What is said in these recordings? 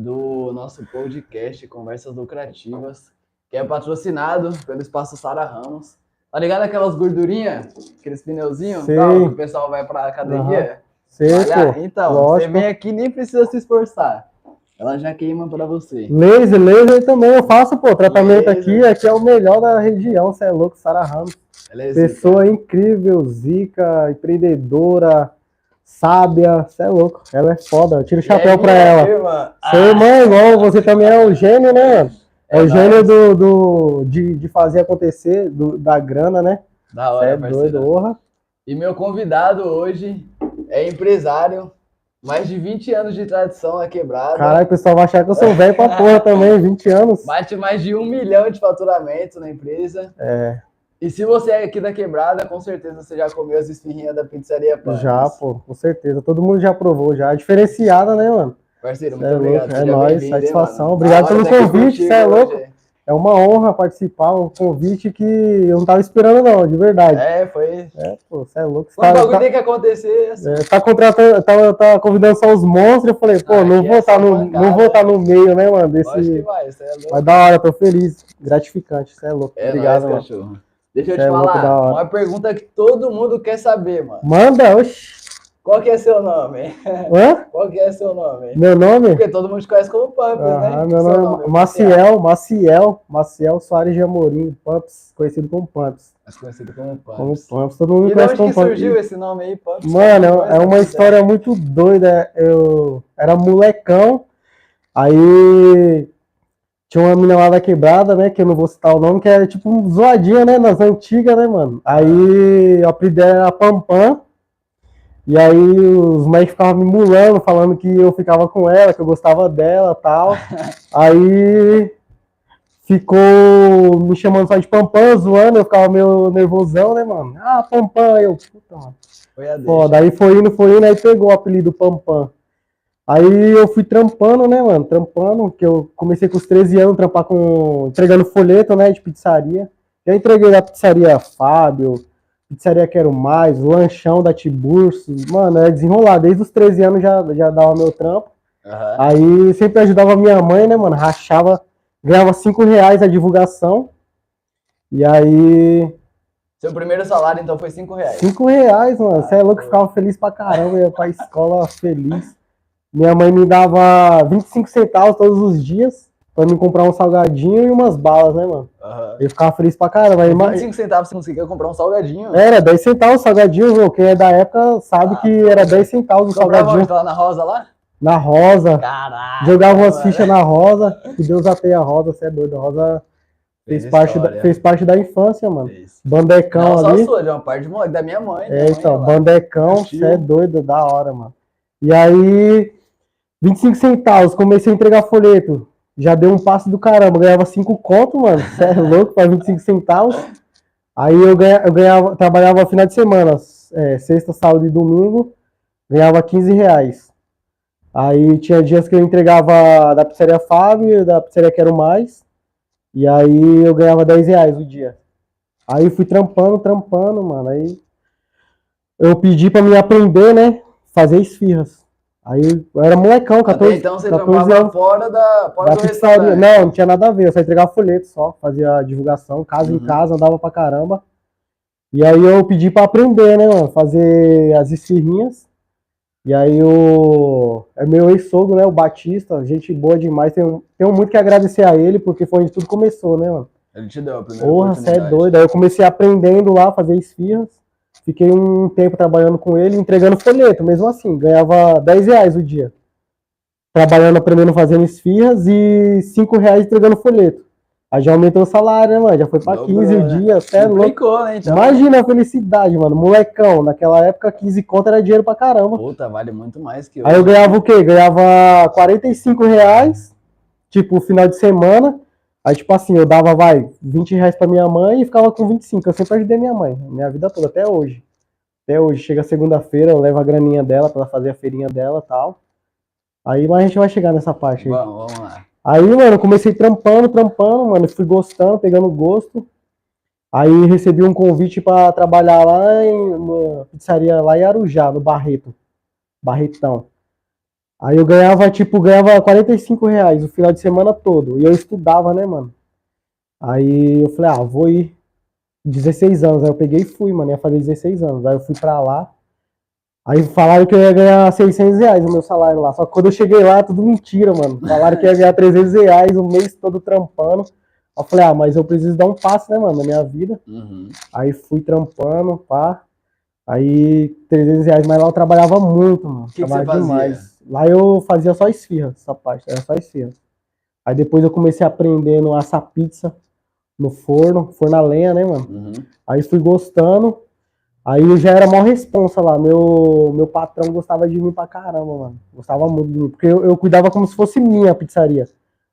do nosso podcast Conversas Lucrativas, que é patrocinado pelo Espaço Sara Ramos. Tá ligado aquelas gordurinhas, aqueles pneuzinhos tal, que o pessoal vai pra academia? Sei, Olha, então, você lógico. vem aqui nem precisa se esforçar. Ela já queima pra você. Laser, laser também eu faço, pô. Tratamento Laser. aqui, aqui é o melhor da região, você é louco, Sara Ramos. Ela é zica. Pessoa incrível, zica, empreendedora, sábia, você é louco. Ela é foda, eu tiro o chapéu É pra minha ela. irmã. Seu irmão é igual, você também é o gênio, né, mano? É, É o gênio nóis. do, do, de, de fazer acontecer, do- da grana, né? Da hora, é parceiro. doido, orra. E meu convidado hoje é empresário, mais de 20 anos de tradição na quebrada. Caralho, o pessoal vai achar que eu sou velho pra porra também, 20 anos. Bate mais de um milhão de faturamento na empresa. É, E se você é aqui da quebrada, com certeza você já comeu as esfirrinhas da pizzaria Panos. já, pô, com certeza. Todo mundo já provou, já. Diferenciada, né, mano? Parceiro, muito é obrigado. louco, é nóis, satisfação. mano? Obrigado pelo tá convite, contigo cê é louco. hoje. É uma honra participar, um convite que eu não tava esperando, não, de verdade. É, foi. É, pô, você é louco. Você Quando o tá, bagulho tá, tem que acontecer. assim. é, tá contratando, tá, tá convidando só os monstros, eu falei, pô, Ah, não vou é estar só no, pancada, não vou estar no meio, né, mano, Lógico que desse... vai, você é louco. Mas da hora, tô feliz, gratificante, você é louco. É Obrigado, nóis, mano. cachorro. Deixa eu Cê te é falar, uma pergunta que todo mundo quer saber, mano. Manda, oxi. Qual que é seu nome? Hã? Qual que é seu nome? Meu nome? Porque todo mundo te conhece como Pumps, né? Aham, meu Seu nome é oficial. Maciel, Maciel, Maciel Soares de Amorim, Pumps, conhecido como Pumps. Conhecido como Como Pumps. Pumps, todo mundo E conhece onde como que Pumps. surgiu esse nome aí, Pumps? Mano, é uma história muito doida. Eu era molecão, aí tinha uma mina lá da quebrada, né? Que eu não vou citar o nome, que era tipo zoadinha, né? Nas antigas, né, mano? Aí o apelido era Pampam. E aí os moleques ficavam me mulando, falando que eu ficava com ela, que eu gostava dela tal. Aí ficou me chamando só de Pampam, zoando, eu ficava meio nervosão, né, mano? Ah, Pampam, eu, puta, mano. Foi a deixa. Foda, aí foi indo, foi indo, aí pegou o apelido Pampam. Aí eu fui trampando, né, mano? Trampando, que eu comecei com os 13 anos, trampar com. entregando folheto, né, de pizzaria. Já entreguei da pizzaria Fábio, pizzaria Quero Mais, lanchão da Tiburcio. Mano, é desenrolar. Desde os 13 anos já, já dava meu trampo. Aham. Aí sempre ajudava minha mãe, né, mano? Rachava, ganhava 5 reais a divulgação. E aí, Seu primeiro salário, então, foi 5 reais. 5 reais, mano. Você é louco, eu ficava feliz pra caramba, ia pra escola feliz. Minha mãe me dava 25 centavos todos os dias pra me comprar um salgadinho e umas balas, né, mano? Aham. Eu ficava feliz pra caramba. Aí, ma- 25 centavos você conseguia comprar um salgadinho. Era 10 centavos o salgadinho, meu. Quem é da época sabe Ah, que era 10 centavos o Comprava salgadinho? Lá na Rosa, lá? na rosa. Caralho. Jogava umas mano. fichas na rosa. Que Deus ateia a rosa, você é doido. A rosa fez, Fez parte da, fez parte da infância, mano. Fez. Bandecão Não só ali. sua, de uma parte da minha mãe. É, mãe então, lá. bandecão, você é doido, da hora, mano. E aí, 25 centavos, comecei a entregar folheto. Já deu um passo do caramba, ganhava 5 conto, mano. Você é louco para 25 centavos. Aí eu ganhava, eu ganhava trabalhava final de semana, é, sexta, sábado e domingo, ganhava 15 reais. Aí tinha dias que eu entregava da pizzaria Fábio, da pizzaria Quero Mais. E aí eu ganhava 10 reais o dia. Aí fui trampando, trampando, mano. Aí eu pedi pra me aprender, né? Fazer esfirras. Aí eu era molecão, Até 14, então você 14 trampava anos. fora da, fora Da do pizzaria. restaurante. Não, não tinha nada a ver. Eu só entregava folheto só, fazia divulgação, casa Uhum. em casa, andava pra caramba. E aí eu pedi pra aprender, né, mano? Fazer as esfirrinhas. E aí o. É meu ex-sogro, né? O Batista, gente boa demais. Tenho, tenho muito que agradecer a ele, porque foi onde tudo começou, né, mano? Ele te deu a primeira Porra, você é doido. Aí eu comecei aprendendo lá a fazer esfirras. Fiquei um tempo trabalhando com ele, entregando folheto, mesmo assim. Ganhava 10 reais o dia. Trabalhando, aprendendo, fazendo esfirras e 5 reais entregando folheto. Aí já aumentou o salário, né, mano? Já foi pra Dobrou, 15 o né? dia, você é louco. Né? Então, Imagina a felicidade, mano. Molecão, naquela época 15 conto era dinheiro pra caramba. Puta, vale muito mais que Aí eu hoje. ganhava o quê? Ganhava 45 reais, tipo, final de semana. Aí, tipo assim, eu dava, vai, 20 reais pra minha mãe e ficava com 25. Eu sempre ajudei minha mãe, minha vida toda, até hoje. Até hoje, chega segunda-feira, eu levo a graninha dela pra ela fazer a feirinha dela e tal. Aí, mas a gente vai chegar nessa parte aí. Vamos, vamos lá. Aí, mano, eu comecei trampando, trampando, mano, fui gostando, pegando gosto. Aí recebi um convite pra trabalhar lá em uma pizzaria lá em Arujá, no Barreto. Barretão. Aí eu ganhava, tipo, ganhava 45 reais o final de semana todo. E eu estudava, né, mano? Aí eu falei, ah, vou ir 16 anos. Aí eu peguei e fui, mano, ia fazer 16 anos. Aí eu fui pra lá. Aí falaram que eu ia ganhar 600 reais o meu salário lá. Só que quando eu cheguei lá, tudo mentira, mano. Falaram que ia ganhar 300 reais o mês todo trampando. Eu falei, ah, mas eu preciso dar um passo, né, mano, na minha vida. Uhum. Aí fui trampando, pá. Aí 300 reais, mas lá eu trabalhava muito, mano. que trabalhava fazia? demais. Lá eu fazia só esfirra, essa parte, era só esfirra. Aí depois eu comecei aprendendo a assar pizza no forno, forno a lenha, né, mano? Uhum. Aí fui gostando. Aí eu já era mó responsa lá. Meu, meu patrão gostava de mim pra caramba, mano. Gostava muito de mim. Porque eu, eu cuidava como se fosse minha a pizzaria.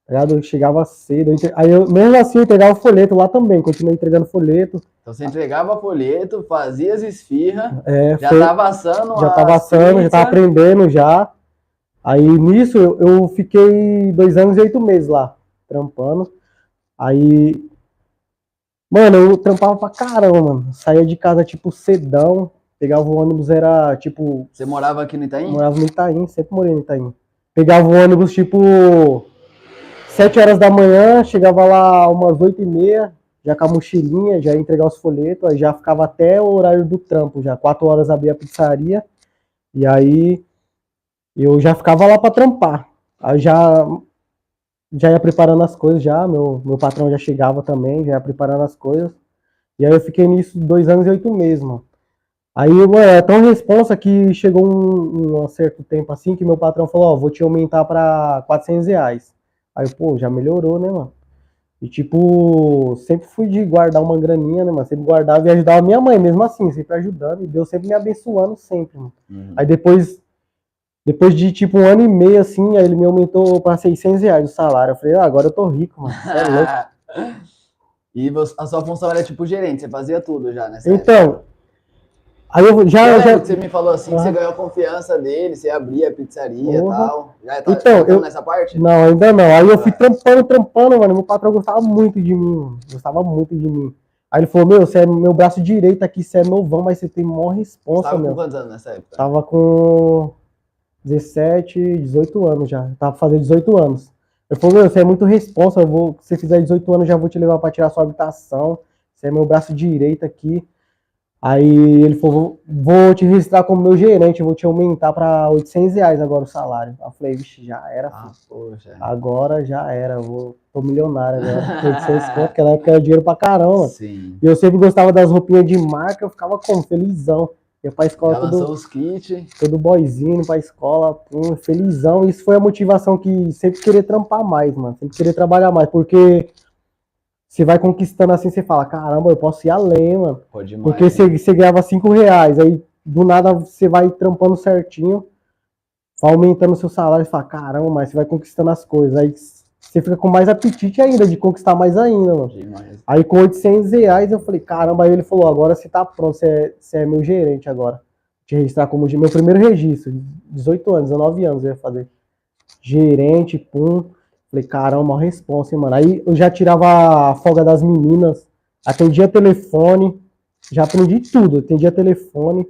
Tá? Eu chegava cedo. eu entre- Aí eu, mesmo assim, eu entregava folheto lá também. Continuei entregando folheto. Então você entregava folheto, fazia as esfirra, É, já foi- tava assando já tava assando, já tava pizza. aprendendo já. Aí nisso eu, eu fiquei dois anos e oito meses lá, trampando. Aí, mano, eu trampava pra caramba, mano. Saía de casa tipo cedão, pegava o ônibus, era tipo. Você morava aqui no Itaim? morava no Itaim, sempre morei no Itaim. Pegava o ônibus tipo sete horas da manhã, chegava lá umas oito e meia, já com a mochilinha, já ia entregar os folhetos, aí já ficava até o horário do trampo, já quatro horas abria a pizzaria, e aí eu já ficava lá para trampar. Aí já já ia preparando as coisas já, meu, meu patrão já chegava também, já ia preparando as coisas. E aí eu fiquei nisso dois anos e oito meses, mano. Aí, mano, é tão responsa que chegou um, um certo tempo assim que meu patrão falou, ó, vou te aumentar para 400 reais. Aí, eu, pô, já melhorou, né, mano? E, tipo, sempre fui de guardar uma graninha, né, mano? Sempre guardava e ajudava a minha mãe, mesmo assim, sempre ajudando. E Deus sempre me abençoando, sempre, mano. Uhum. Aí depois, depois de, tipo, um ano e meio, assim, aí ele me aumentou para 600 reais o salário. Eu falei, ah, agora eu tô rico, mano. É louco. e você- a sua função era tipo gerente, você fazia tudo já época. Então, aí eu Eu já... lembro já... você me falou assim, que você ganhou a confiança dele, você abria a pizzaria e Porra. tal. Já tá Então, chegando eu- nessa parte? Não, ainda não. Aí eu fui trampando, trampando, mano. Meu patrão gostava muito de mim. Gostava muito de mim. Aí ele falou, meu, você é meu braço direito aqui, você é novão, mas você tem maior responsa, tava com meu. quantos anos nessa época? Tava com 17, 18 anos já. Tava fazendo 18 anos. Ele falou, meu, você é muito responsa, eu vou, se você fizer 18 anos, já vou te levar pra tirar sua habitação. Você é meu braço direito aqui. Aí ele falou, vou te registrar como meu gerente, eu vou te aumentar pra 800 reais agora o salário. Eu falei, vixe, já era. Ah. Agora já era, eu vou, tô milionário agora. 800 conto, naquela época era dinheiro pra caramba. Sim. E eu sempre gostava das roupinhas de marca, eu ficava como? Felizão. Ia pra escola Já todo, os kits. todo boyzinho, pra escola, pum, felizão. Isso foi a motivação que sempre querer trampar mais, mano. Sempre querer trabalhar mais, porque você vai conquistando assim, você fala, caramba, eu posso ir além, mano. Pode demais. Porque né? você, você ganhava 5 reais, aí do nada você vai trampando certinho, vai aumentando o seu salário e fala, caramba, mas você vai conquistando as coisas. Aí você fica com mais apetite ainda de conquistar mais ainda, mano. Demais. Aí com 800 reais eu falei, caramba, aí ele falou, agora você tá pronto, você é, você é meu gerente agora. Te registrar como meu primeiro registro, 18 anos, 19 anos eu ia fazer. Gerente, pum. Falei, caramba, uma responsa, hein, mano. Aí eu já tirava a folga das meninas, atendia telefone, já aprendi tudo, atendia telefone,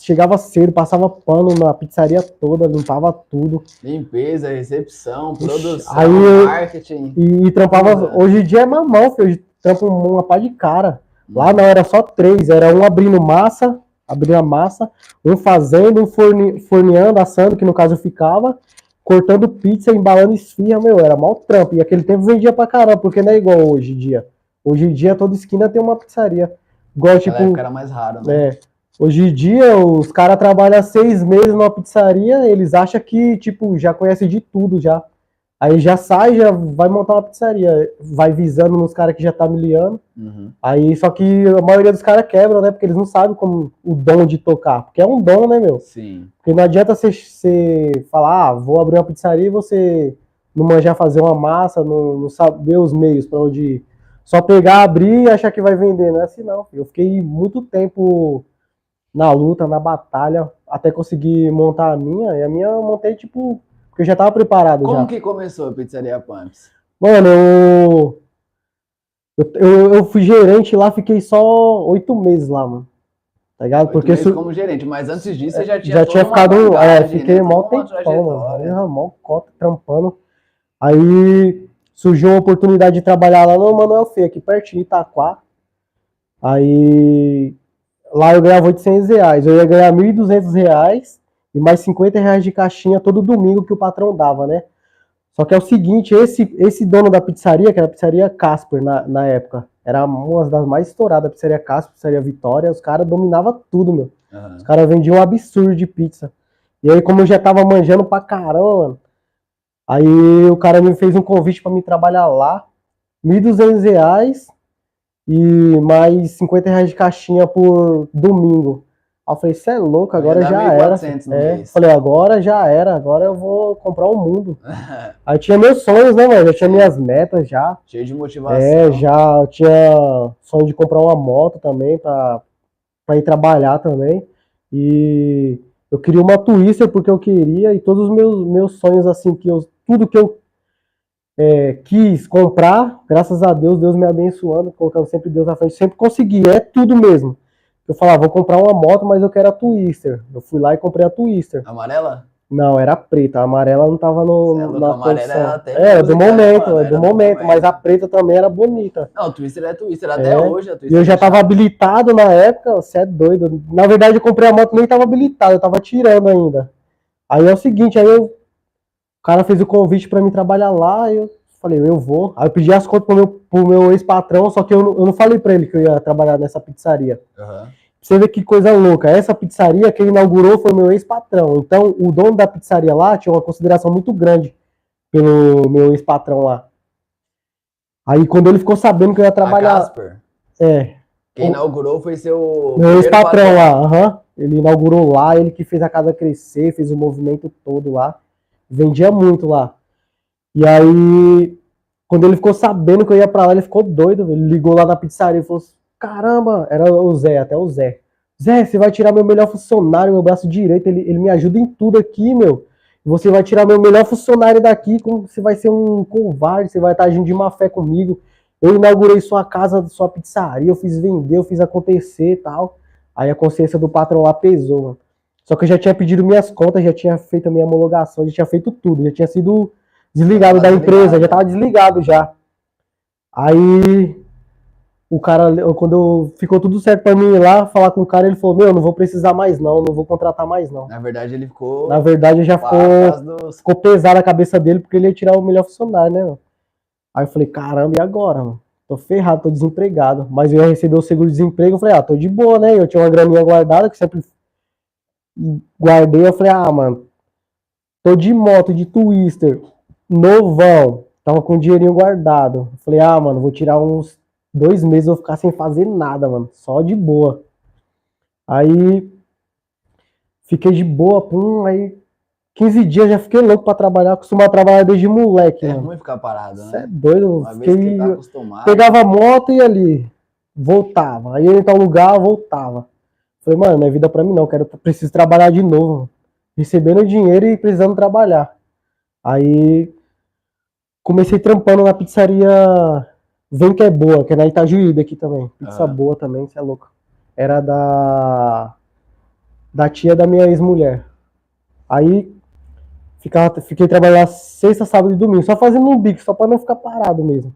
chegava cedo, passava pano na pizzaria toda, limpava tudo. Limpeza, recepção, produção, aí marketing. E, e trampava. Uhum. Hoje em dia é mamão, filho. Hoje trampa uma pá de cara. Lá não, era só três. Era um abrindo massa, abrindo a massa, um fazendo, um forne, forneando, assando, que no caso eu ficava, cortando pizza, embalando esfirra, meu, era mal trampo. E aquele tempo vendia pra caramba, porque não é igual hoje em dia. Hoje em dia toda esquina tem uma pizzaria. Igual, tipo. era mais raro, né? É. Hoje em dia, os caras trabalham seis meses numa pizzaria, eles acham que, tipo, já conhece de tudo já. Aí já sai, já vai montar uma pizzaria. Vai visando nos caras que já tá miliano. Uhum. Aí, só que a maioria dos caras quebram, né? Porque eles não sabem como o dom de tocar. Porque é um dom, né, meu? Sim. Porque não adianta você, você falar, ah, vou abrir uma pizzaria e você não manjar fazer uma massa, não, não saber os meios para onde ir. Só pegar, abrir e achar que vai vender. Não é assim, não. Eu fiquei muito tempo na luta, na batalha, até conseguir montar a minha. E a minha eu montei, tipo, porque eu já tava preparado Como já. que começou a pizzaria Pumps? Mano, eu, eu, eu, eu fui gerente lá, fiquei só oito meses lá, mano. Tá ligado? Porque meses su- como gerente, mas antes disso você já tinha já tinha uma ficado. É, bagagem, fiquei né? mó uma tempão, mano. Mó cota trampando. Aí surgiu a oportunidade de trabalhar lá no Manuel Fê, aqui pertinho, Itaquá. Aí lá eu ganhava 800 reais. Eu ia ganhar 1.200 reais e mais 50 reais de caixinha todo domingo que o patrão dava, né? Só que é o seguinte, esse, esse dono da pizzaria, que era a pizzaria Casper na, na época, era uma das mais estouradas, a pizzaria Casper, pizzaria Vitória, os caras dominavam tudo, meu. Aham. Os caras vendiam um absurdo de pizza. E aí, como eu já tava manjando pra caramba, aí o cara me fez um convite pra me trabalhar lá, 1.200 reais e mais 50 reais de caixinha por domingo. Aí eu falei, você é louco, agora já 1.400 era. É, falei, agora já era, agora eu vou comprar o mundo. Aí tinha meus sonhos, né, mano? Já tinha minhas metas já. Cheio de motivação. É, já eu tinha sonho de comprar uma moto também pra, pra ir trabalhar também. E eu queria uma Twister porque eu queria, e todos os meus, meus sonhos, assim, que eu, tudo que eu é, quis comprar, graças a Deus, Deus me abençoando, colocando sempre Deus na frente, sempre consegui, é tudo mesmo. Eu falava, vou comprar uma moto, mas eu quero a Twister. Eu fui lá e comprei a Twister. Amarela? Não, era preta. A amarela não tava no, é na a amarela era até Era do momento, mano, é do momento, mas a preta também era bonita. Não, Twister é Twister. Até É, hoje a Twister. eu já é tava habilitado na época, você é doido. Na verdade, eu comprei a moto nem tava habilitado, eu tava tirando ainda. Aí é o seguinte, aí eu, cara fez o convite pra mim trabalhar lá, eu falei, eu vou. Aí eu pedi as contas pro meu, pro meu ex-patrão, só que eu, não- eu não falei pra ele que eu ia trabalhar nessa pizzaria. Pra você ver que coisa louca. Essa pizzaria, quem inaugurou foi meu ex-patrão. Então, o dono da pizzaria lá tinha uma consideração muito grande pelo meu ex-patrão lá. Aí, quando ele ficou sabendo que eu ia A trabalhar. Casper. É, Quem O- inaugurou foi seu. meu ex-patrão lá, aham. Ele inaugurou lá, ele que fez a casa crescer, fez o movimento todo lá. Vendia muito lá. E aí, quando ele ficou sabendo que eu ia pra lá, ele ficou doido. Ele ligou lá na pizzaria e falou assim: caramba, era o Zé, até o Zé. Zé, você vai tirar meu melhor funcionário, meu braço direito, ele, ele me ajuda em tudo aqui, meu. Você vai tirar meu melhor funcionário daqui, como você vai ser um covarde, você vai estar agindo de má fé comigo. Eu inaugurei sua casa, sua pizzaria, eu fiz vender, eu fiz acontecer e tal. Aí a consciência do patrão lá pesou, mano. Só que eu já tinha pedido minhas contas, já tinha feito a minha homologação, já tinha feito tudo, já tinha sido desligado Tava da empresa, desligado. já tava desligado já. Aí o cara, quando ficou tudo certo pra mim ir lá, falar com o cara, ele falou, meu, não vou precisar mais não, não vou contratar mais não. Na verdade, ele ficou. Na verdade, já ficou, dos- ficou pesado a cabeça dele, porque ele ia tirar o melhor funcionário, né, mano? Aí eu falei, caramba, e agora, mano? Tô ferrado, tô desempregado. Mas eu ia receber o seguro-desemprego, eu falei, ah, tô de boa, né? Eu tinha uma graninha guardada, que sempre guardei, eu falei, ah, mano, tô de moto, de twister, novão, tava com o dinheirinho guardado. Eu falei, ah, mano, vou tirar uns dois meses, vou ficar sem fazer nada, mano, só de boa. Aí, fiquei de boa, pum, aí 15 dias já fiquei louco pra trabalhar, costumava trabalhar desde moleque, É mano. ruim ficar parado, Você é né? doido, Uma fiquei, tá acostumado. pegava a moto e ali, voltava. Aí ia em tal lugar, voltava. Falei, mano, não é vida pra mim não, quero, preciso trabalhar de novo. mano. Recebendo dinheiro e precisando trabalhar. Aí comecei trampando na pizzaria Vem que é boa, que é na Itajuí daqui também. Pizza Ah. boa também, você é louco. Era da da tia da minha ex-mulher. Aí ficava, fiquei trabalhando sexta, sábado e domingo, só fazendo um bico, só pra não ficar parado mesmo.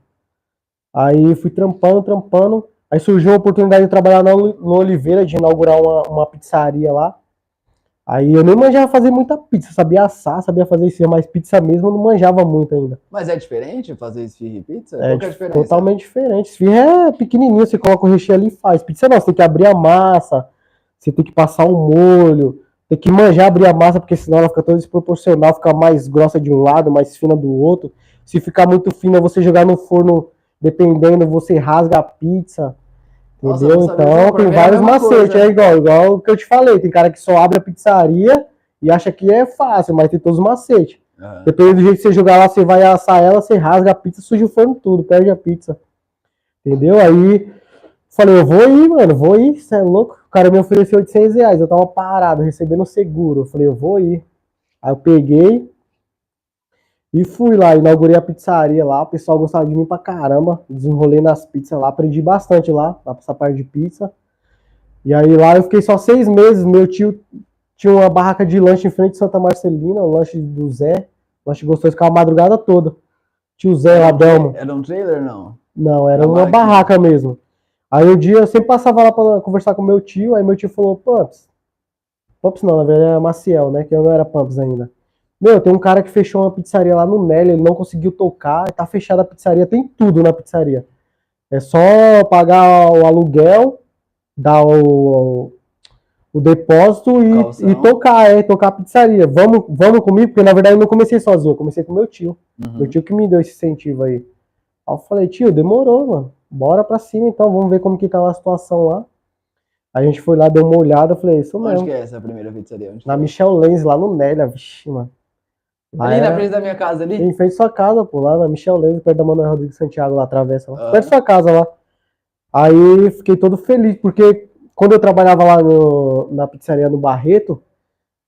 Aí fui trampando, trampando. Aí surgiu a oportunidade de trabalhar na, Oli- no Oliveira, de inaugurar uma, uma pizzaria lá. Aí eu nem manjava fazer muita pizza, sabia assar, sabia fazer isso, mas pizza mesmo eu não manjava muito ainda. Mas é diferente fazer esfirra e pizza? É Qual é a dif- diferença? totalmente diferente. Esfirra é pequenininho, você coloca o recheio ali e faz. Pizza não, você tem que abrir a massa, você tem que passar o molho, tem que manjar abrir a massa, porque senão ela fica toda desproporcional, fica mais grossa de um lado, mais fina do outro. Se ficar muito fina, você jogar no forno, dependendo, você rasga a pizza. Nossa, Entendeu? Então tem é vários macetes, é igual, igual o que eu te falei. Tem cara que só abre a pizzaria e acha que é fácil, mas tem todos os macetes. Aham. Dependendo do jeito que você jogar lá, você vai assar ela, você rasga a pizza, suja o forno tudo, perde a pizza. Entendeu? Aí falei, eu vou ir, mano, vou ir, você é louco? O cara me ofereceu 800 reais, eu tava parado, recebendo seguro. Eu falei, eu vou ir. Aí eu peguei e fui lá, inaugurei a pizzaria lá, o pessoal gostava de mim pra caramba, desenrolei nas pizzas lá, aprendi bastante lá, lá pra essa parte de pizza. E aí lá eu fiquei só seis meses. Meu tio tinha uma barraca de lanche em frente de Santa Marcelina, o lanche do Zé. Lanche gostoso, ficava a madrugada toda. Tio Zé lá, Belmo. Era um trailer, não? Não, era Uma uma barraca mesmo. Aí um dia eu sempre passava lá pra conversar com meu tio, aí meu tio falou, Pumps. Pumps não, na verdade era Maciel, né? Que eu não era Pumps ainda. Meu, tem um cara que fechou uma pizzaria lá no Nelly, ele não conseguiu tocar, tá fechada a pizzaria, tem tudo na pizzaria. É só pagar o aluguel, dar o, o depósito e, e tocar, é, tocar a pizzaria. Vamos, vamos comigo, porque na verdade eu não comecei sozinho, eu comecei com meu tio. Uhum. Meu tio que me deu esse incentivo aí. Aí eu falei, tio, demorou, mano. Bora pra cima então, vamos ver como que tá a situação lá. A gente foi lá, deu uma olhada, eu falei, isso Onde mesmo. que é essa primeira pizzaria? Onde Na é? Michel Lenz, lá no Nélia, vixi, mano. Lá Ali na era- frente da minha casa ali? Em frente à sua casa, pô, lá na Michel Lenz, perto da Manuel Rodrigues Santiago, lá, atravessa lá. Ah. Perto da sua casa lá. Aí fiquei todo feliz, porque quando eu trabalhava lá no- na pizzaria no Barreto,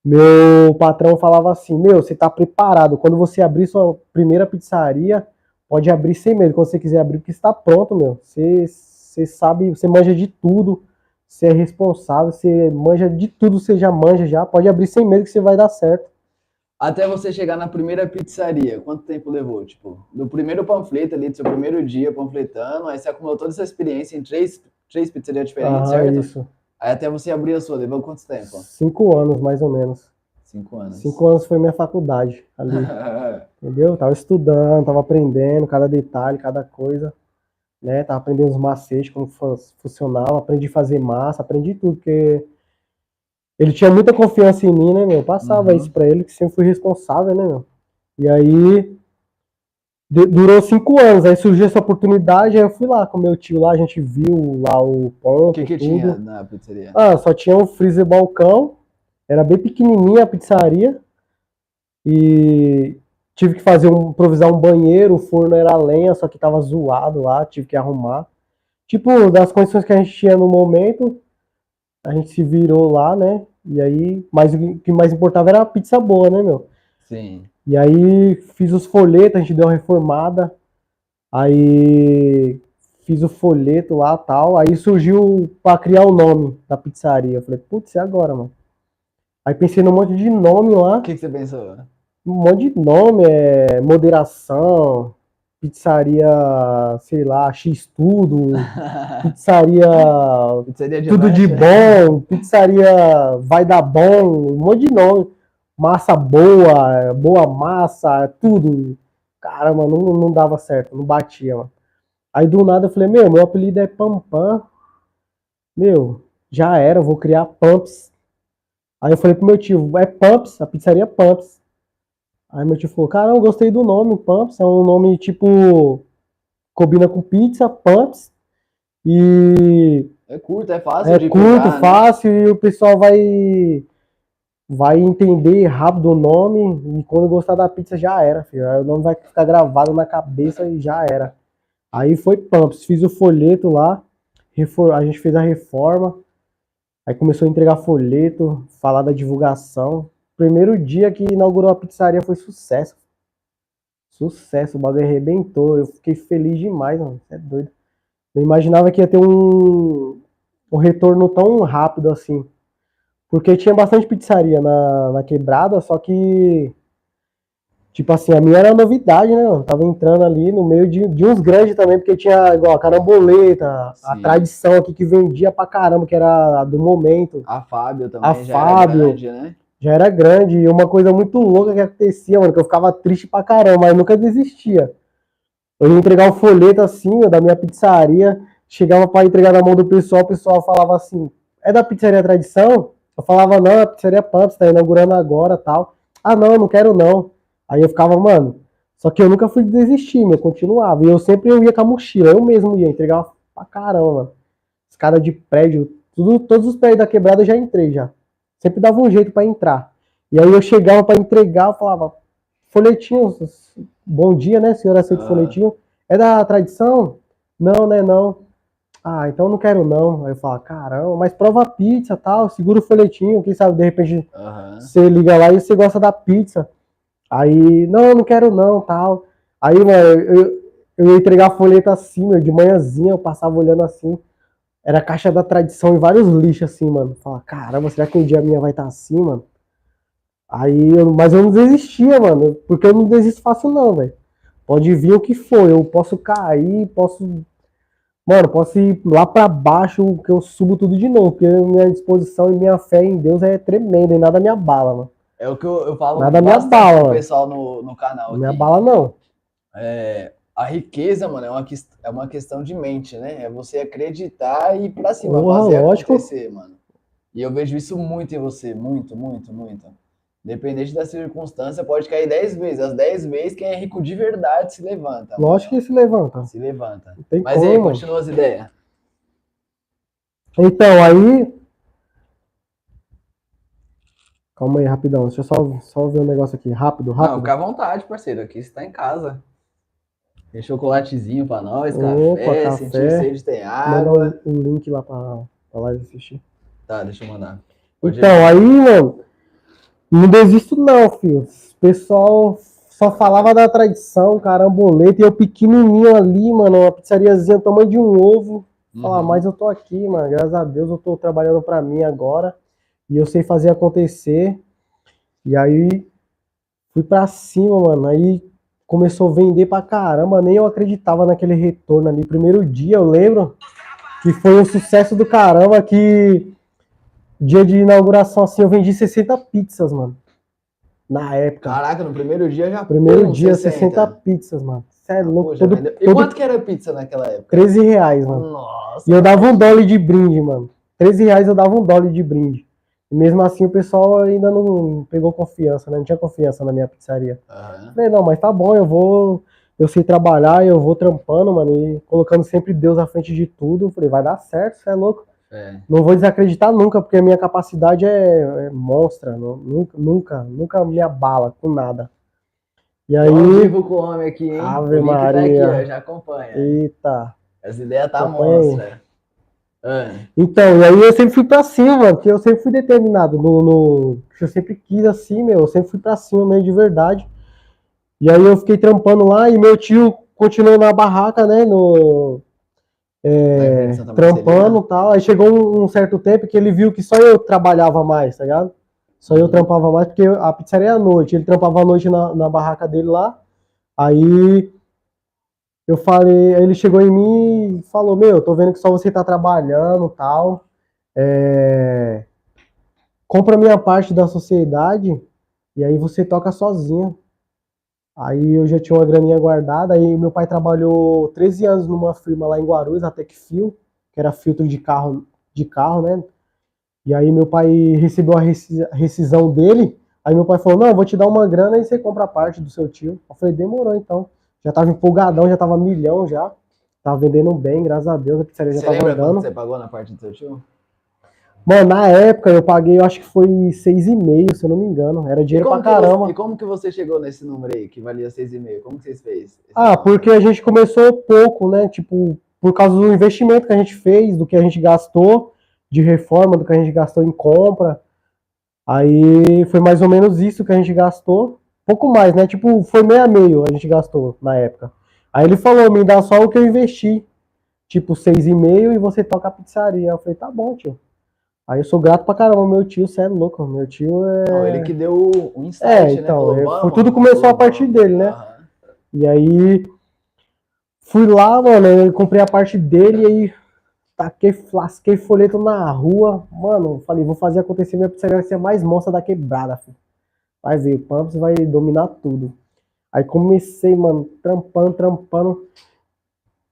meu patrão falava assim, meu, você tá preparado, quando você abrir sua primeira pizzaria, pode abrir sem medo, quando você quiser abrir, porque está pronto, meu. Você, você sabe, você manja de tudo, você é responsável, você manja de tudo, você já manja já, pode abrir sem medo que você vai dar certo. Até você chegar na primeira pizzaria, quanto tempo levou? Tipo, do primeiro panfleto ali, do seu primeiro dia panfletando, aí você acumulou toda essa experiência em três, três pizzarias diferentes, Ah, certo? isso. Aí até você abrir a sua, levou quanto tempo? Cinco anos, mais ou menos. Cinco anos. Cinco anos foi minha faculdade ali, entendeu? Tava estudando, tava aprendendo cada detalhe, cada coisa, né? Tava aprendendo os macetes, como fu- funcionava, aprendi a fazer massa, aprendi tudo, porque ele tinha muita confiança em mim, né, meu? Eu passava Uhum. isso pra ele, que sempre fui responsável, né, meu? E aí, de- durou cinco anos, aí surgiu essa oportunidade, aí eu fui lá com meu tio lá, a gente viu lá o ponto, O que que tudo. tinha na pizzaria? Ah, só tinha um freezer balcão, era bem pequenininha a pizzaria e tive que fazer um, improvisar um banheiro, o forno era lenha, só que tava zoado lá, tive que arrumar. Tipo, das condições que a gente tinha no momento, a gente se virou lá, né? E aí, mas o que mais importava era a pizza boa, né, meu? Sim. E aí fiz os folhetos, a gente deu uma reformada. Aí fiz o folheto lá tal. Aí surgiu pra criar o nome da pizzaria. Eu falei, putz, e agora, mano? Aí pensei num monte de nome lá. O que, que você pensou? Um monte de nome, é moderação, pizzaria, sei lá, X tudo, pizzaria pizzaria de tudo de lanche. bom, pizzaria vai dar bom, um monte de nome. Massa boa, boa massa, tudo. Cara, mano, não, não dava certo, não batia, mano. Aí do nada eu falei, meu, meu apelido é Pampam. Meu, já era, vou criar Pumps. Aí eu falei pro meu tio, é Pumps, a pizzaria Pumps. Aí meu tio falou, caramba, eu gostei do nome, Pumps. É um nome tipo. Combina com pizza, Pumps. E É curto, é fácil é de curto, pegar, né? fácil e o pessoal vai vai entender rápido o nome e quando gostar da pizza já era, filho. Aí o nome vai ficar gravado na cabeça e já era. Aí foi Pumps, fiz o folheto lá, a gente fez a reforma, aí começou a entregar folheto, falar da divulgação. Primeiro dia que inaugurou a pizzaria foi sucesso. Sucesso, o bagulho arrebentou. Eu fiquei feliz demais, mano. Você é doido. Eu imaginava que ia ter um, um retorno tão rápido assim. Porque tinha bastante pizzaria na, na quebrada, só que. Tipo assim, a minha era novidade, né? mano? Tava entrando ali no meio de, de uns grandes também, porque tinha igual a caramboleta, a Sim. tradição aqui que vendia pra caramba, que era a do momento. A Fábio também A Fábio. grande, né? Já era grande. E uma coisa muito louca que acontecia, mano, que eu ficava triste pra caramba, mas nunca desistia. Eu ia entregar um folheto assim, da minha pizzaria, chegava pra entregar na mão do pessoal, o pessoal falava assim: é da pizzaria Tradição? Eu falava, não, é a pizzaria Pumps, tá inaugurando agora tal. Ah, não, não quero não. Aí eu ficava, mano. Só que eu nunca fui desistir, eu continuava. E eu sempre eu ia com a mochila, eu mesmo ia, entregava pra caramba. Escada de prédio, tudo, todos os prédios da quebrada eu já entrei já. Sempre dava um jeito pra entrar. E aí eu chegava pra entregar, eu falava, folhetinho, bom dia, né, senhor aceita Ah. folhetinho? É da tradição? Não, né, não. Ah, então não quero não. Aí eu falava, caramba, mas prova a pizza tal, segura o folhetinho, quem sabe de repente Aham. você liga lá e você gosta da pizza. Aí, não, não quero não, tal. Aí, mano, eu, eu ia entregar a folheta assim, meu, de manhãzinha, eu passava olhando assim. Era a caixa da tradição e vários lixos assim, mano. Fala, caramba, será que um dia a minha vai estar assim, mano? Aí, eu, mas eu não desistia, mano, porque eu não desisto fácil não, velho. Pode vir o que for, eu posso cair, posso. Mano, posso ir lá pra baixo, que eu subo tudo de novo, porque minha disposição e minha fé em Deus é tremenda e nada me abala, mano. É o que eu, eu falo Nada me abala, pessoal no, no canal Não me abala, não. É, a riqueza, mano, é uma, é uma questão de mente, né? É você acreditar e ir pra cima, Porra, fazer lógico. acontecer, mano. E eu vejo isso muito em você, muito, muito, muito. Independente da circunstância, pode cair 10 vezes. As 10 vezes, quem é rico de verdade se levanta. mano. Lógico que se levanta. Se levanta. Não Mas como. aí, continua as ideias. Então, aí. Calma aí, rapidão. Deixa eu só, só ver um negócio aqui. Rápido, Não, rápido. fica à vontade, parceiro. Aqui você tá em casa. Tem chocolatezinho pra nós, Opa, café, café. sentir sede, tem Manda água. um, um link lá pra, pra live assistir. Tá, deixa eu mandar. Pode ir. Então, aí, mano, não desisto não, filho. O pessoal só falava da tradição, caramboleta, e eu pequenininho ali, mano, uma pizzariazinha tamanho de um ovo. Falar, Uhum. mas eu tô aqui, mano, graças a Deus eu tô trabalhando pra mim agora, e eu sei fazer acontecer. E aí, fui pra cima, mano, aí começou a vender pra caramba, nem eu acreditava naquele retorno ali. Primeiro dia, eu lembro que foi um sucesso do caramba, que dia de inauguração, assim, eu vendi 60 pizzas, mano. Na época. Caraca, no primeiro dia já. Primeiro dia, 60 pizzas, mano. Você é louco. Poxa, todo, vendeu. E todo quanto que era pizza naquela época? 13 reais, mano. Nossa. E eu dava um dólar de brinde, mano. 13 reais eu dava um dólar de brinde. E mesmo assim o pessoal ainda não pegou confiança, né? Não tinha confiança na minha pizzaria. Aham. Falei, não, mas tá bom, eu vou. Eu sei trabalhar, eu vou trampando, mano, e colocando sempre Deus à frente de tudo. Falei, vai dar certo, você é louco. É. Não vou desacreditar nunca, porque a minha capacidade é, é monstra. não- nunca, nunca, nunca me abala com nada. E aí. vivo com o homem aqui, hein? Ave tá Maria. aqui, ó, já acompanha. Eita. As ideias tá monstra. Ah, Então, e aí eu sempre fui pra cima, mano, porque eu sempre fui determinado no, no- Eu sempre quis assim, meu, eu sempre fui pra cima meio de verdade. E aí eu fiquei trampando lá e meu tio continuou na barraca, né, no... é, trampando e tal. Aí chegou um, um certo tempo que ele viu que só eu trabalhava mais, tá ligado? Só eu Uhum. trampava mais, porque a pizzaria é à noite. Ele trampava à noite na, na barraca dele lá. Aí eu falei, ele chegou em mim e falou, meu, tô vendo que só você tá trabalhando tal. É, Compra minha parte da sociedade e aí você toca sozinho. Aí eu já tinha uma graninha guardada, aí meu pai trabalhou 13 anos numa firma lá em Guarulhos, a Tecfil, que era filtro de carro, de carro, né? E aí meu pai recebeu a resci- a rescisão dele, aí meu pai falou, não, vou te dar uma grana e você compra a parte do seu tio. Eu falei, demorou então. Já tava empolgadão, já tava milhão já. Tava vendendo bem, graças a Deus, a pizzaria já Você tava andando. você pagou na parte do seu tio? Mano, na época eu paguei, eu acho que foi 6,5, se eu não me engano. Era dinheiro pra caramba. você, e como que você chegou nesse número aí, que valia 6,5? Como que vocês fez? Ah, porque a gente começou pouco, né? Tipo, por causa do investimento que a gente fez, do que a gente gastou de reforma, do que a gente gastou em compra. Aí foi mais ou menos isso que a gente gastou. Pouco mais, né? Tipo, foi meio a meio a gente gastou na época. Aí ele falou, me dá só o que eu investi. Tipo, seis e meio e você toca a pizzaria. Eu falei, tá bom, tio. Aí eu sou grato pra caramba, meu tio, você é louco. Meu tio é. Não, ele que deu o insight, É, né? então, Falou, é, foi- tudo começou a partir dele, né? E aí fui lá, mano, eu comprei a parte dele e aí taquei, lasquei folheto na rua. Mano, falei, vou fazer acontecer, minha pizzaria vai ser mais monstra da quebrada, filho. Vai ver, o Pamps vai dominar tudo. Aí comecei, mano, trampando, trampando.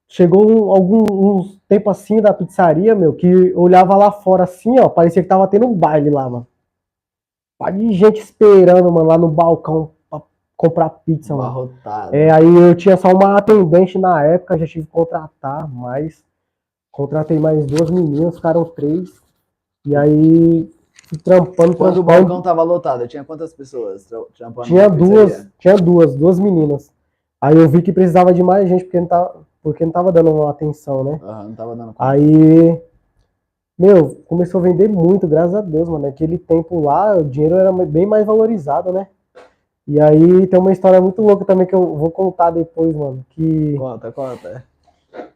Chegou um, algum uns tempo assim da pizzaria, meu, que olhava lá fora assim, ó, parecia que tava tendo um baile lá, mano. Pá de gente esperando, mano, lá no balcão pra comprar pizza, mano. É, aí eu tinha só uma atendente na época, já tive que contratar, mas contratei mais duas meninas, ficaram três. E aí trampando, Quando o balcão tava lotado, tinha quantas pessoas tra- trampando Tinha duas, tinha duas, duas meninas. Aí eu vi que precisava de mais gente, porque não tava, porque não tava dando atenção, né? Aham, não tava dando conta. Aí, meu, começou a vender muito, graças a Deus, mano. Naquele tempo lá, o dinheiro era bem mais valorizado, né? E aí tem uma história muito louca também que eu vou contar depois, mano. Que Conta, conta.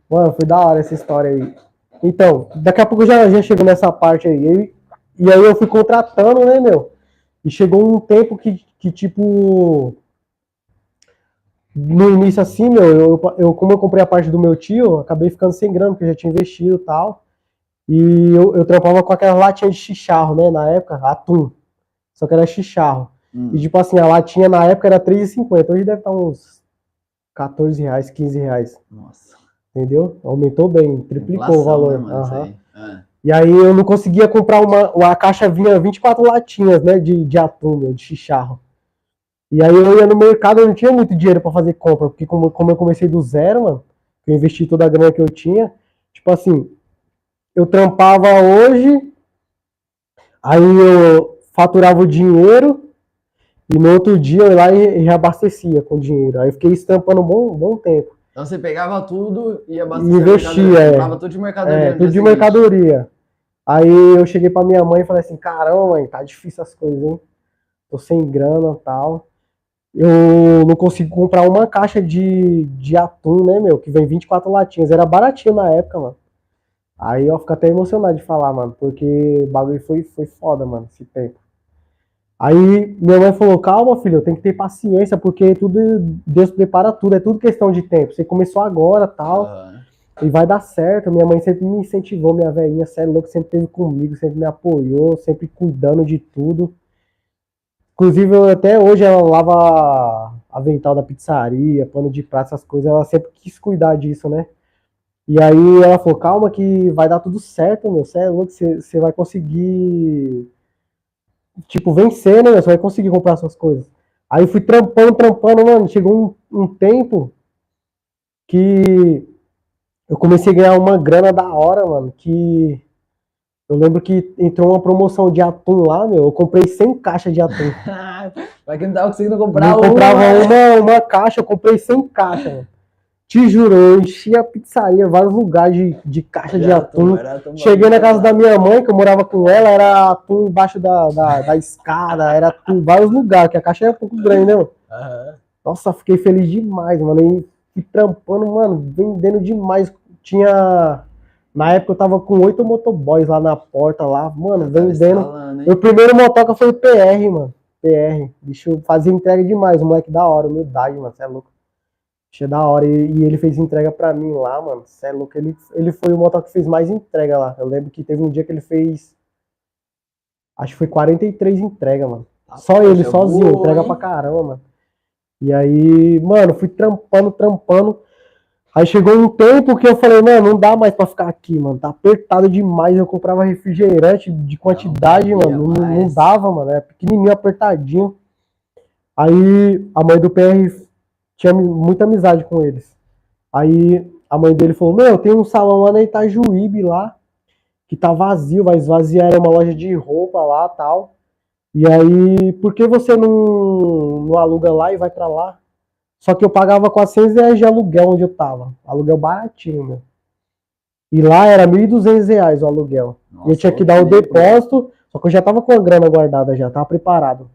Mano, foi da hora essa história aí. Então, daqui a pouco eu já, já chego nessa parte aí. E aí eu fui contratando, né, meu? E chegou um tempo que, que tipo. No início, assim, meu, eu, eu, como eu comprei a parte do meu tio, acabei ficando sem grana, porque eu já tinha investido e tal. E eu, eu trampava com aquela latinha de chicharro, né? Na época, atum. Só que era chicharro. Hum. E tipo assim, a latinha na época era R$3,50. Hoje deve estar uns 14 reais, 15 reais. Nossa. Entendeu? Aumentou bem, triplicou o Inflação, valor. né, mano, Aham. E aí eu não conseguia comprar uma. A caixa vinha 24 latinhas, né? De, de atum, de chicharro. E aí eu ia no mercado, eu não tinha muito dinheiro pra fazer compra, porque como, como eu comecei do zero, mano, eu investi toda a grana que eu tinha, tipo assim, eu trampava hoje, aí eu faturava o dinheiro, e no outro dia eu ia lá e, reabastecia com o dinheiro. Aí eu fiquei estampando um bom, bom tempo. Então você pegava tudo e abastecia. investia, é. Tudo de mercadoria. É, tudo de seguinte. mercadoria. Aí eu cheguei pra minha mãe e falei assim, caramba, mãe, tá difícil as coisas, hein? Tô sem grana e tal. Eu não consigo comprar uma caixa de, de atum, né, meu? Que vem 24 latinhas. Era baratinho na época, mano. Aí eu fico até emocionado de falar, mano, porque o bagulho foi, foi foda, mano, esse tempo. Aí minha mãe falou, calma, filho, tem que ter paciência, porque tudo, Deus prepara tudo, é tudo questão de tempo. Você começou agora, tal. E vai dar certo. Minha mãe sempre me incentivou, minha velhinha, sério, louco, sempre esteve comigo, sempre me apoiou, sempre cuidando de tudo. Inclusive, até hoje ela lava avental da pizzaria, pano de prato, essas coisas, ela sempre quis cuidar disso, né? E aí ela falou, calma que vai dar tudo certo, meu, você é louco, você vai conseguir, tipo, vencer, né? Você vai conseguir comprar suas coisas. Aí fui trampando, trampando, mano, chegou um, um tempo que eu comecei a ganhar uma grana da hora, mano, que eu lembro que entrou uma promoção de atum lá, meu, eu comprei 100 caixas de atum. Vai que não tava conseguindo comprar Eu uma. comprava né? uma, uma caixa, eu comprei 100 caixas, mano. Te juro, eu enchi a pizzaria, vários lugares de, de caixa de atum. era atum Cheguei na casa da mano. minha mãe, que eu morava com ela, era atum embaixo da, da, da escada, era atum vários lugares, que a caixa era um pouco grande, né, mano? Aham. Nossa, fiquei feliz demais, mano. E fui trampando, mano, vendendo demais. Tinha. Na época eu tava com oito motoboys lá na porta, lá, mano, Tava vendendo. hein? Meu primeiro motoca foi o PR, mano. PR. Bicho fazia entrega demais, o moleque da hora, humildade, mano. Você é louco. Bicho é da hora. E, e ele fez entrega pra mim lá, mano. Você é louco. Ele, ele foi o motoca que fez mais entrega lá. Eu lembro que teve um dia que ele fez. Acho que foi 43 entregas, mano. Ah, Só ele, poxa, sozinho, boa, entrega hein? pra caramba, mano. E aí, mano, fui trampando, trampando. Aí chegou um tempo que eu falei, mano, não dá mais pra ficar aqui, mano. Tá apertado demais. Eu comprava refrigerante de quantidade, Não, mano. Não, não dava, mano. Era pequenininho, apertadinho. Aí a mãe do PR tinha muita amizade com eles. Aí a mãe dele falou: Meu, tem um salão lá na Itajuíbe lá, que tá vazio, vai esvaziar, era uma loja de roupa lá tal. E aí, por que você não, não aluga lá e vai pra lá? Só que eu pagava 400 reais de aluguel onde eu tava. Aluguel baratinho, meu. E lá era 1.200 reais o aluguel. E eu Nossa, tinha que dar o nível. depósito, só que eu já tava com a grana guardada já, tava preparado.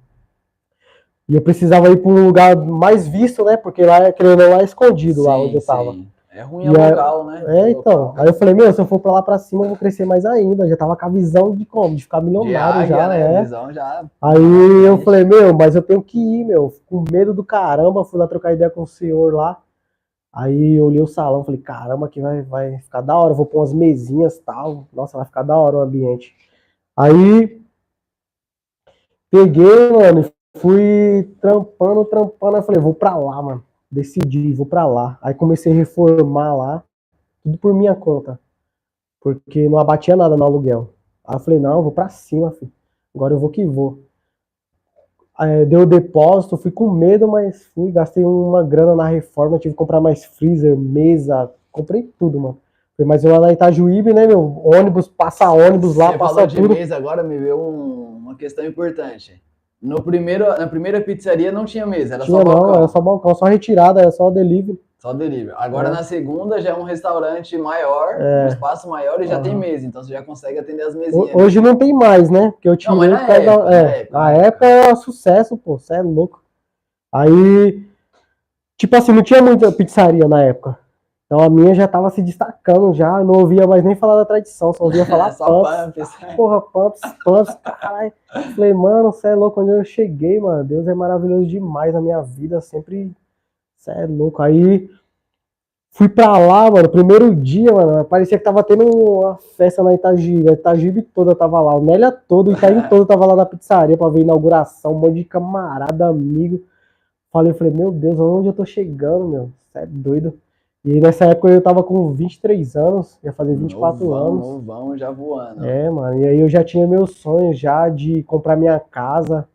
E eu precisava ir para um lugar mais visto, né? Porque lá, querendo lá é escondido, lá Sim, onde eu tava. sim. É ruim aí- local, né? É, então. Aí eu falei, meu, se eu for pra lá pra cima, eu vou crescer mais ainda. Já tava com a visão de como? De ficar milionário águia, já, né? né? Visão já. Aí eu falei, meu, mas eu tenho que ir, meu. Com medo do caramba, fui lá trocar ideia com o senhor lá. Aí eu olhei o salão, falei, caramba, aqui vai, vai ficar da hora. Vou pôr umas mesinhas e tal. Nossa, vai ficar da hora o ambiente. Aí peguei, mano, fui trampando, trampando. Aí falei, vou pra lá, mano. Decidi, vou pra lá. Aí comecei a reformar lá, tudo por minha conta. Porque não abatia nada no aluguel. Aí eu falei, não, eu vou pra cima, filho. Agora eu vou que vou. Aí, deu o depósito, fui com medo, mas fui, gastei uma grana na reforma, tive que comprar mais freezer, mesa, comprei tudo, mano. Mas eu lá na Itajuíbe, né, meu? Ônibus, passa ônibus lá, Você passa falou de tudo. mesa, agora me veio um- uma questão importante. No primeiro, na primeira pizzaria não tinha mesa, era Tinha só não, balcão, era só balcão, só retirada, era só delivery. só delivery. Agora É. na segunda já é um restaurante maior, É. um espaço maior e já Aham. tem mesa, então você já consegue atender as mesinhas. Hoje não tem mais, né? Porque eu tirei mas na por causa da- época, é, na época, na época era sucesso, pô, você é louco. Aí, tipo assim, não tinha muita pizzaria na época. Então a minha já tava se destacando já, não ouvia mais nem falar da tradição, só ouvia falar Só pumps. pumps. Porra, pumps, pumps, caralho. Falei, mano, você é louco, onde eu cheguei, mano. Deus é maravilhoso demais na minha vida, sempre. Você é louco. Aí fui pra lá, mano, primeiro dia, mano, parecia que tava tendo uma festa na Itagiba. A Itagiba toda tava lá, o Nélia todo, o Itaim todo tava lá na pizzaria pra ver a inauguração, um monte de camarada, amigo. Falei, eu falei, meu Deus, onde eu tô chegando, meu? Você é doido. E nessa época eu tava com 23 anos, ia fazer 24 novão, anos. Novão, já voando. É, mano, e aí eu já tinha meus sonhos já de comprar minha casa.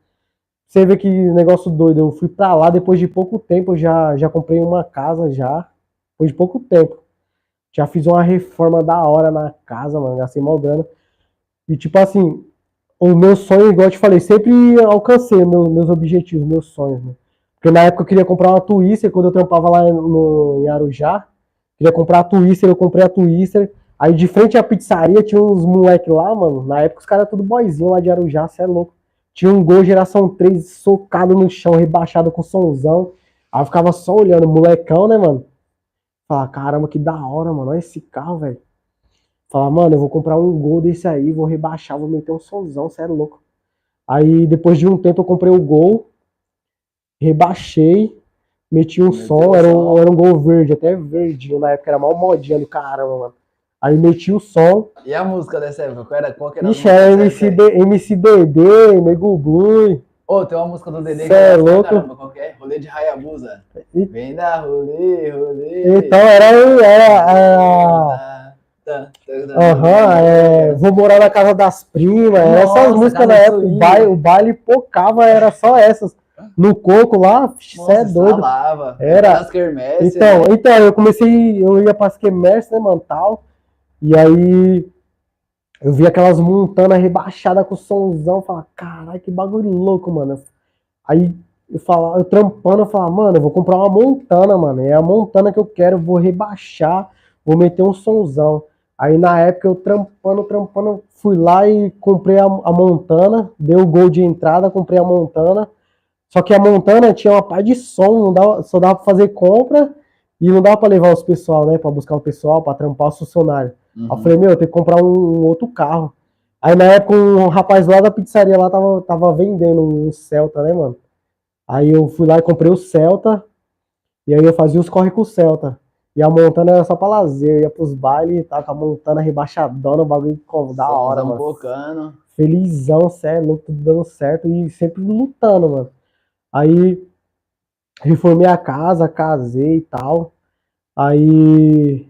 Você vê que negócio doido, eu fui pra lá depois de pouco tempo, eu já, já comprei uma casa já, depois de pouco tempo. Já fiz uma reforma da hora na casa, mano, gastei mal grana. E tipo assim, o meu sonho, igual eu te falei, sempre alcancei meu- meus objetivos, meus sonhos, né? Porque na época eu queria comprar uma Twister, quando eu trampava lá no, em Arujá, queria comprar a Twister, eu comprei a Twister. Aí de frente à pizzaria tinha uns moleque lá, mano. Na época os caras tudo boizinho lá de Arujá, cê é louco. Tinha um gol geração 3 socado no chão, rebaixado com somzão. Aí eu ficava só olhando, molecão, né, mano? Falava, caramba, que da hora, mano. Olha esse carro, velho. Falava, mano, eu vou comprar um gol desse aí, vou rebaixar, vou meter um somzão, cê é louco. Aí depois de um tempo eu comprei o gol, rebaixei, meti um Meteu som, era um, era um gol verde, até verdinho, na época era mal modinha do caramba, mano. Aí meti o som, E a música dessa época? Qual era, qual que era a ixi, era MC? D- MC DD, Nego Blue, Ô, tem uma música do Dedê Cê é louco? Caramba, qual que é? Rolê de Hayabusa. E- Vem dar rolê, rolê. então era, era, tá. Aham, é, vou morar na casa das primas, essas músicas de época, o baile, o baile pocava, era só essas. No coco lá, você é doido. salava. Era. Então, né? então, eu comecei, eu ia para as quermesses, né, mano, tal, e aí eu vi aquelas montanas rebaixadas com somzão, falava, caralho, que bagulho louco, mano. Aí eu falava, eu trampando, eu falava, mano, eu vou comprar uma montana, mano, é a montana que eu quero, vou rebaixar, vou meter um somzão. Aí na época eu trampando, trampando, fui lá e comprei a, a montana, dei o gol de entrada, comprei a montana. Só que a montana tinha uma par de som, não dava, só dava pra fazer compra e não dava pra levar os pessoal, né? Pra buscar o pessoal, pra trampar os funcionários. Aí eu Uhum. falei, meu, eu tenho que comprar um, um outro carro. Aí na época um rapaz lá da pizzaria lá tava, tava vendendo um Celta, né, mano? Aí eu fui lá e comprei o Celta, e aí eu fazia os corre com o Celta. E a montana era só pra lazer, eu ia pros bailes e tal, com a montana rebaixadona, o bagulho com- da hora, mano bocando. felizão, sério, louco, tudo dando certo e sempre lutando, mano. Aí reformei a casa, casei e tal. Aí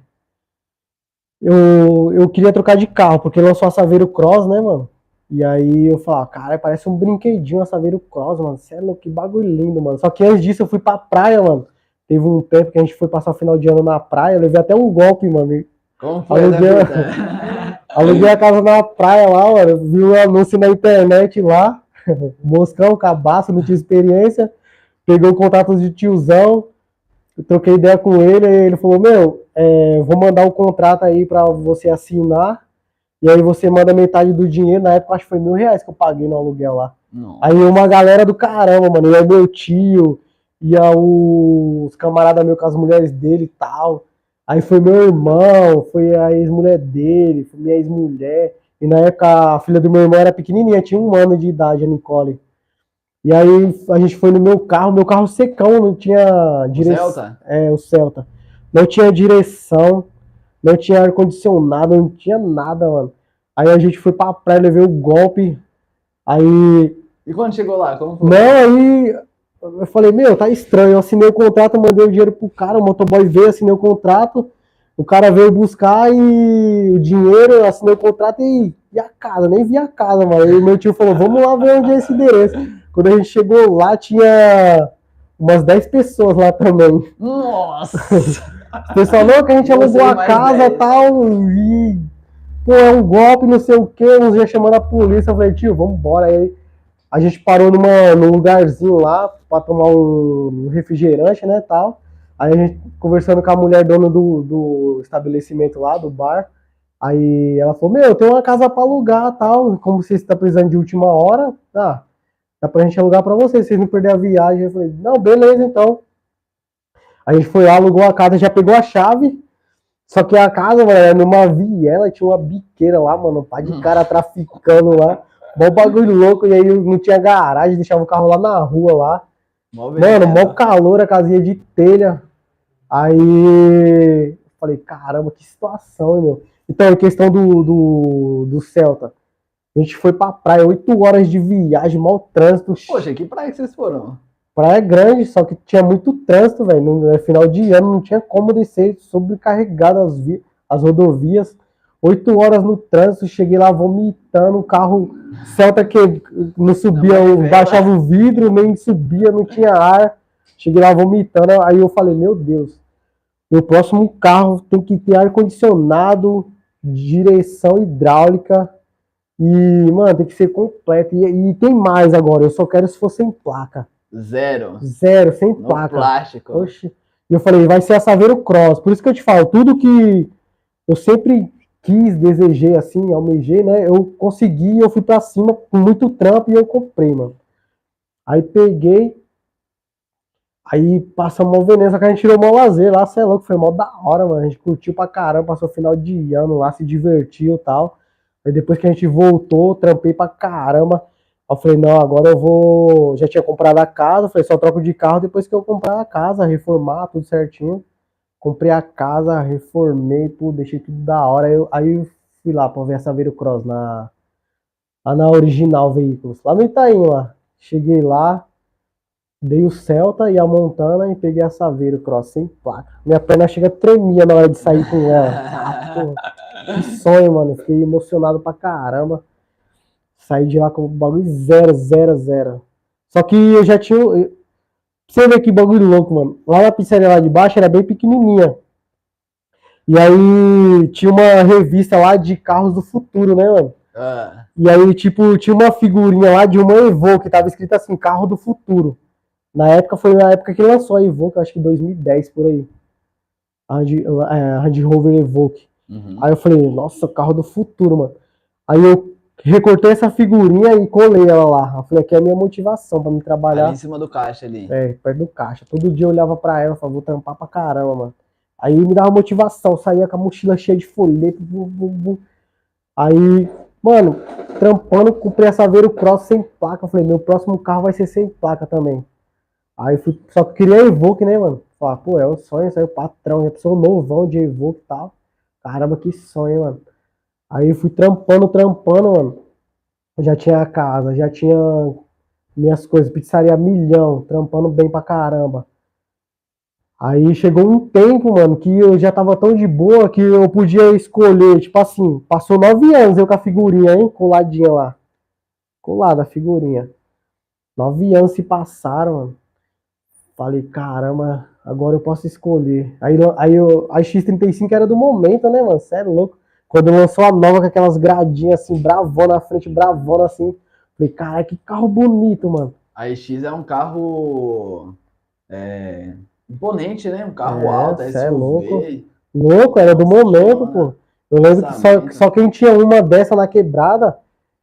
eu, eu queria trocar de carro, porque lançou a Saveiro Cross, né, mano? E aí eu falava, cara, parece um brinquedinho a Saveiro Cross, mano. Cê é louco, que bagulho lindo, mano. Só que antes disso eu fui pra praia, mano. Teve um tempo que a gente foi passar o final de ano na praia, levei até um golpe, mano. Como foi essa Aluguel- fita? Aluguei a casa na praia lá, mano. Vi um anúncio na internet lá. Moscão, cabaço, não tinha experiência. Peguei o contato de tiozão. Troquei ideia com ele. Aí ele falou: Meu, é, vou mandar o contrato aí pra você assinar. E aí você manda metade do dinheiro. Na época, acho que foi mil reais que eu paguei no aluguel lá. Não. Aí uma galera do caramba, mano. Ia meu tio, ia os camaradas meus com as mulheres dele e tal. Aí foi meu irmão, foi a ex-mulher dele, foi minha ex-mulher. E na época a filha do meu irmão era pequenininha, tinha um ano de idade, a Nicole. E aí a gente foi no meu carro, meu carro secão, não tinha direção. Celta? É, o Celta. Não tinha direção, não tinha ar-condicionado, não tinha nada, mano. Aí a gente foi pra praia, levei o golpe. Aí E quando chegou lá, como foi? não, aí eu falei, meu, tá estranho. Eu assinei o contrato, mandei o dinheiro pro cara, o motoboy veio, assinei o contrato, o cara veio buscar e o dinheiro, eu assinei o contrato e, e a casa, nem vi a casa, mano. Aí meu tio falou, vamos lá ver onde é esse endereço. Quando a gente chegou lá, tinha umas 10 pessoas lá também. Nossa! O pessoal, não, que a gente alugou a casa e 10. tal, e pô, é um golpe, não sei o que, uns já chamando a polícia. Eu falei, tio, vamos embora. Aí a gente parou numa, num lugarzinho lá pra tomar um refrigerante, né, tal. Aí a gente conversando com a mulher dona do, do estabelecimento lá, do bar. Aí ela falou, meu, tem uma casa pra alugar, tal. Como você está precisando de última hora, tá, dá pra gente alugar pra vocês, vocês não perderem a viagem. Eu falei, não, beleza, então. A gente foi lá, alugou a casa, já pegou a chave. Só que a casa, mano, era numa viela, tinha uma biqueira lá, mano, pai de cara traficando lá. Bom bagulho louco, e aí não tinha garagem, deixava o carro lá na rua lá. Mó Mano, mó calor, a casinha de telha. Aí falei, caramba, que situação, hein, meu. Então, em questão do, do, do Celta. A gente foi pra praia, oito horas de viagem, mau trânsito. Poxa, que praia que vocês foram? Praia grande, só que tinha muito trânsito, velho. No no final de ano não tinha como descer, sobrecarregado as, vi- as rodovias. Oito horas no trânsito, cheguei lá vomitando, o carro Celta que não subia, Não, baixava o vidro, nem subia, não tinha ar. Cheguei lá vomitando, aí eu falei, meu Deus, meu próximo carro tem que ter ar-condicionado, direção hidráulica e, mano, tem que ser completo. E, e tem mais agora, eu só quero se for sem placa. Zero. Zero, sem No placa. plástico. Oxe. E eu falei, vai ser a Saveiro Cross. Por isso que eu te falo, tudo que eu sempre quis, desejei, assim, almejei, né? Eu consegui, eu fui pra cima com muito trampo e eu comprei, mano. Aí peguei, aí passamos uma Veneza que a gente tirou mó lazer lá, cê é louco, foi mó da hora, mano. A gente curtiu pra caramba, passou o final de ano lá, se divertiu e tal. Aí depois que a gente voltou, trampei pra caramba. Aí eu falei, não, agora eu vou. Já tinha comprado a casa, falei, só troco de carro depois que eu comprar a casa, reformar, tudo certinho. Comprei a casa, reformei, pô, deixei tudo da hora. Aí eu, aí eu fui lá pra ver a Saveiro Cross na, lá na Original Veículos, lá no Itaim lá. Cheguei lá, dei o Celta e a Montana e peguei a Saveiro Cross sem placa. Minha perna chega tremia na hora de sair com ela. Ah, que sonho, mano. Fiquei emocionado pra caramba. Saí de lá com o bagulho zero, zero, zero. Só que eu já tinha. você ver que bagulho louco, mano. Lá na pizzaria lá de baixo era bem pequenininha. E aí tinha uma revista lá de carros do futuro, né, mano? Ah, E aí, tipo, tinha uma figurinha lá de uma Evoque, que tava escrito assim, carro do futuro. Na época, foi na época que lançou a Evoque, acho que 2010, por aí. A Land, é, a Land Rover Evoque. uhum. Aí eu falei, nossa, carro do futuro, mano. Aí eu recortei essa figurinha e colei ela lá. Eu falei, aqui é a minha motivação pra me trabalhar. Ali em cima do caixa ali. É, perto do caixa. Todo dia eu olhava pra ela e falava, vou trampar pra caramba, mano. Aí me dava motivação, saía com a mochila cheia de folheto. Aí, mano, trampando, comprei a Saveiro Cross sem placa. Eu falei, meu próximo carro vai ser sem placa também. Aí fui, só que queria Evoque, né, mano? Falar, pô, é o sonho, saiu patrão, já pessoa novão de Evoque e tal. Caramba, que sonho, mano. Aí fui trampando, trampando, mano. Já tinha a casa, já tinha minhas coisas, pizzaria milhão, trampando bem pra caramba. Aí chegou um tempo, mano, que eu já tava tão de boa que eu podia escolher, tipo assim, passou nove anos eu com a figurinha, hein, coladinha lá. Colada a figurinha. Nove anos se passaram, mano. Falei, caramba, agora eu posso escolher. Aí, aí eu, a X35 era do momento, né, mano? Sério, louco. Quando lançou a nova com aquelas gradinhas assim, bravona na frente, bravona assim. Falei, caralho, que carro bonito, mano. A EX é um carro é, imponente, né? Um carro É, alto, é louco. SUV. Louco, era do momento, pô. Eu lembro que só, só quem tinha uma dessa na quebrada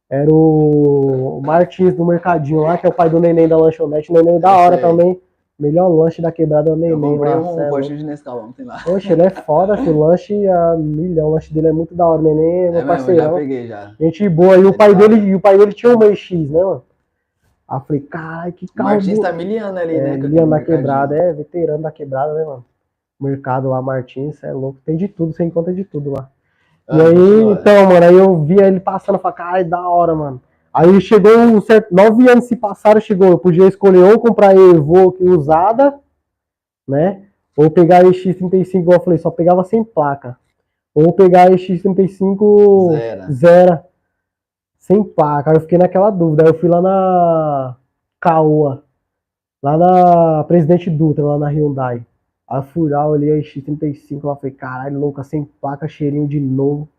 era o Martins do Mercadinho lá, que é o pai do neném da lanchonete. O neném da hora também. Melhor lanche da quebrada é o Eu neném comprei lá. um cê é postinho de Nescau ontem lá. Oxe, ele é foda. O lanche a milhão. O lanche dele é muito da hora. O neném é meu mesmo, eu já parceirão. peguei já. Gente boa. E o pai tá- dele, e o pai dele tinha uma EX, né, mano? Aí eu falei, caralho, que O carro Martins bo- tá miliano ali, é, né? na mercadinho. quebrada, é veterano da quebrada, né, mano? Mercado lá, Martins, é louco. Tem de tudo, você encontra de tudo lá. Ah, e aí, da então, mano, aí eu via ele passando, falei, caralho, da hora, mano. Aí chegou um certo, nove anos se passaram, chegou, eu podia escolher ou comprar Evoque usada, né? Ou pegar a EX35, igual eu falei, só pegava sem placa. Ou pegar a EX35 Zero. zero, sem placa. Aí eu fiquei naquela dúvida. Aí eu fui lá na Caoa, lá na Presidente Dutra, lá na Hyundai. Aí eu fui lá, olhei a X35 lá, falei, caralho, louca, sem placa, cheirinho de novo.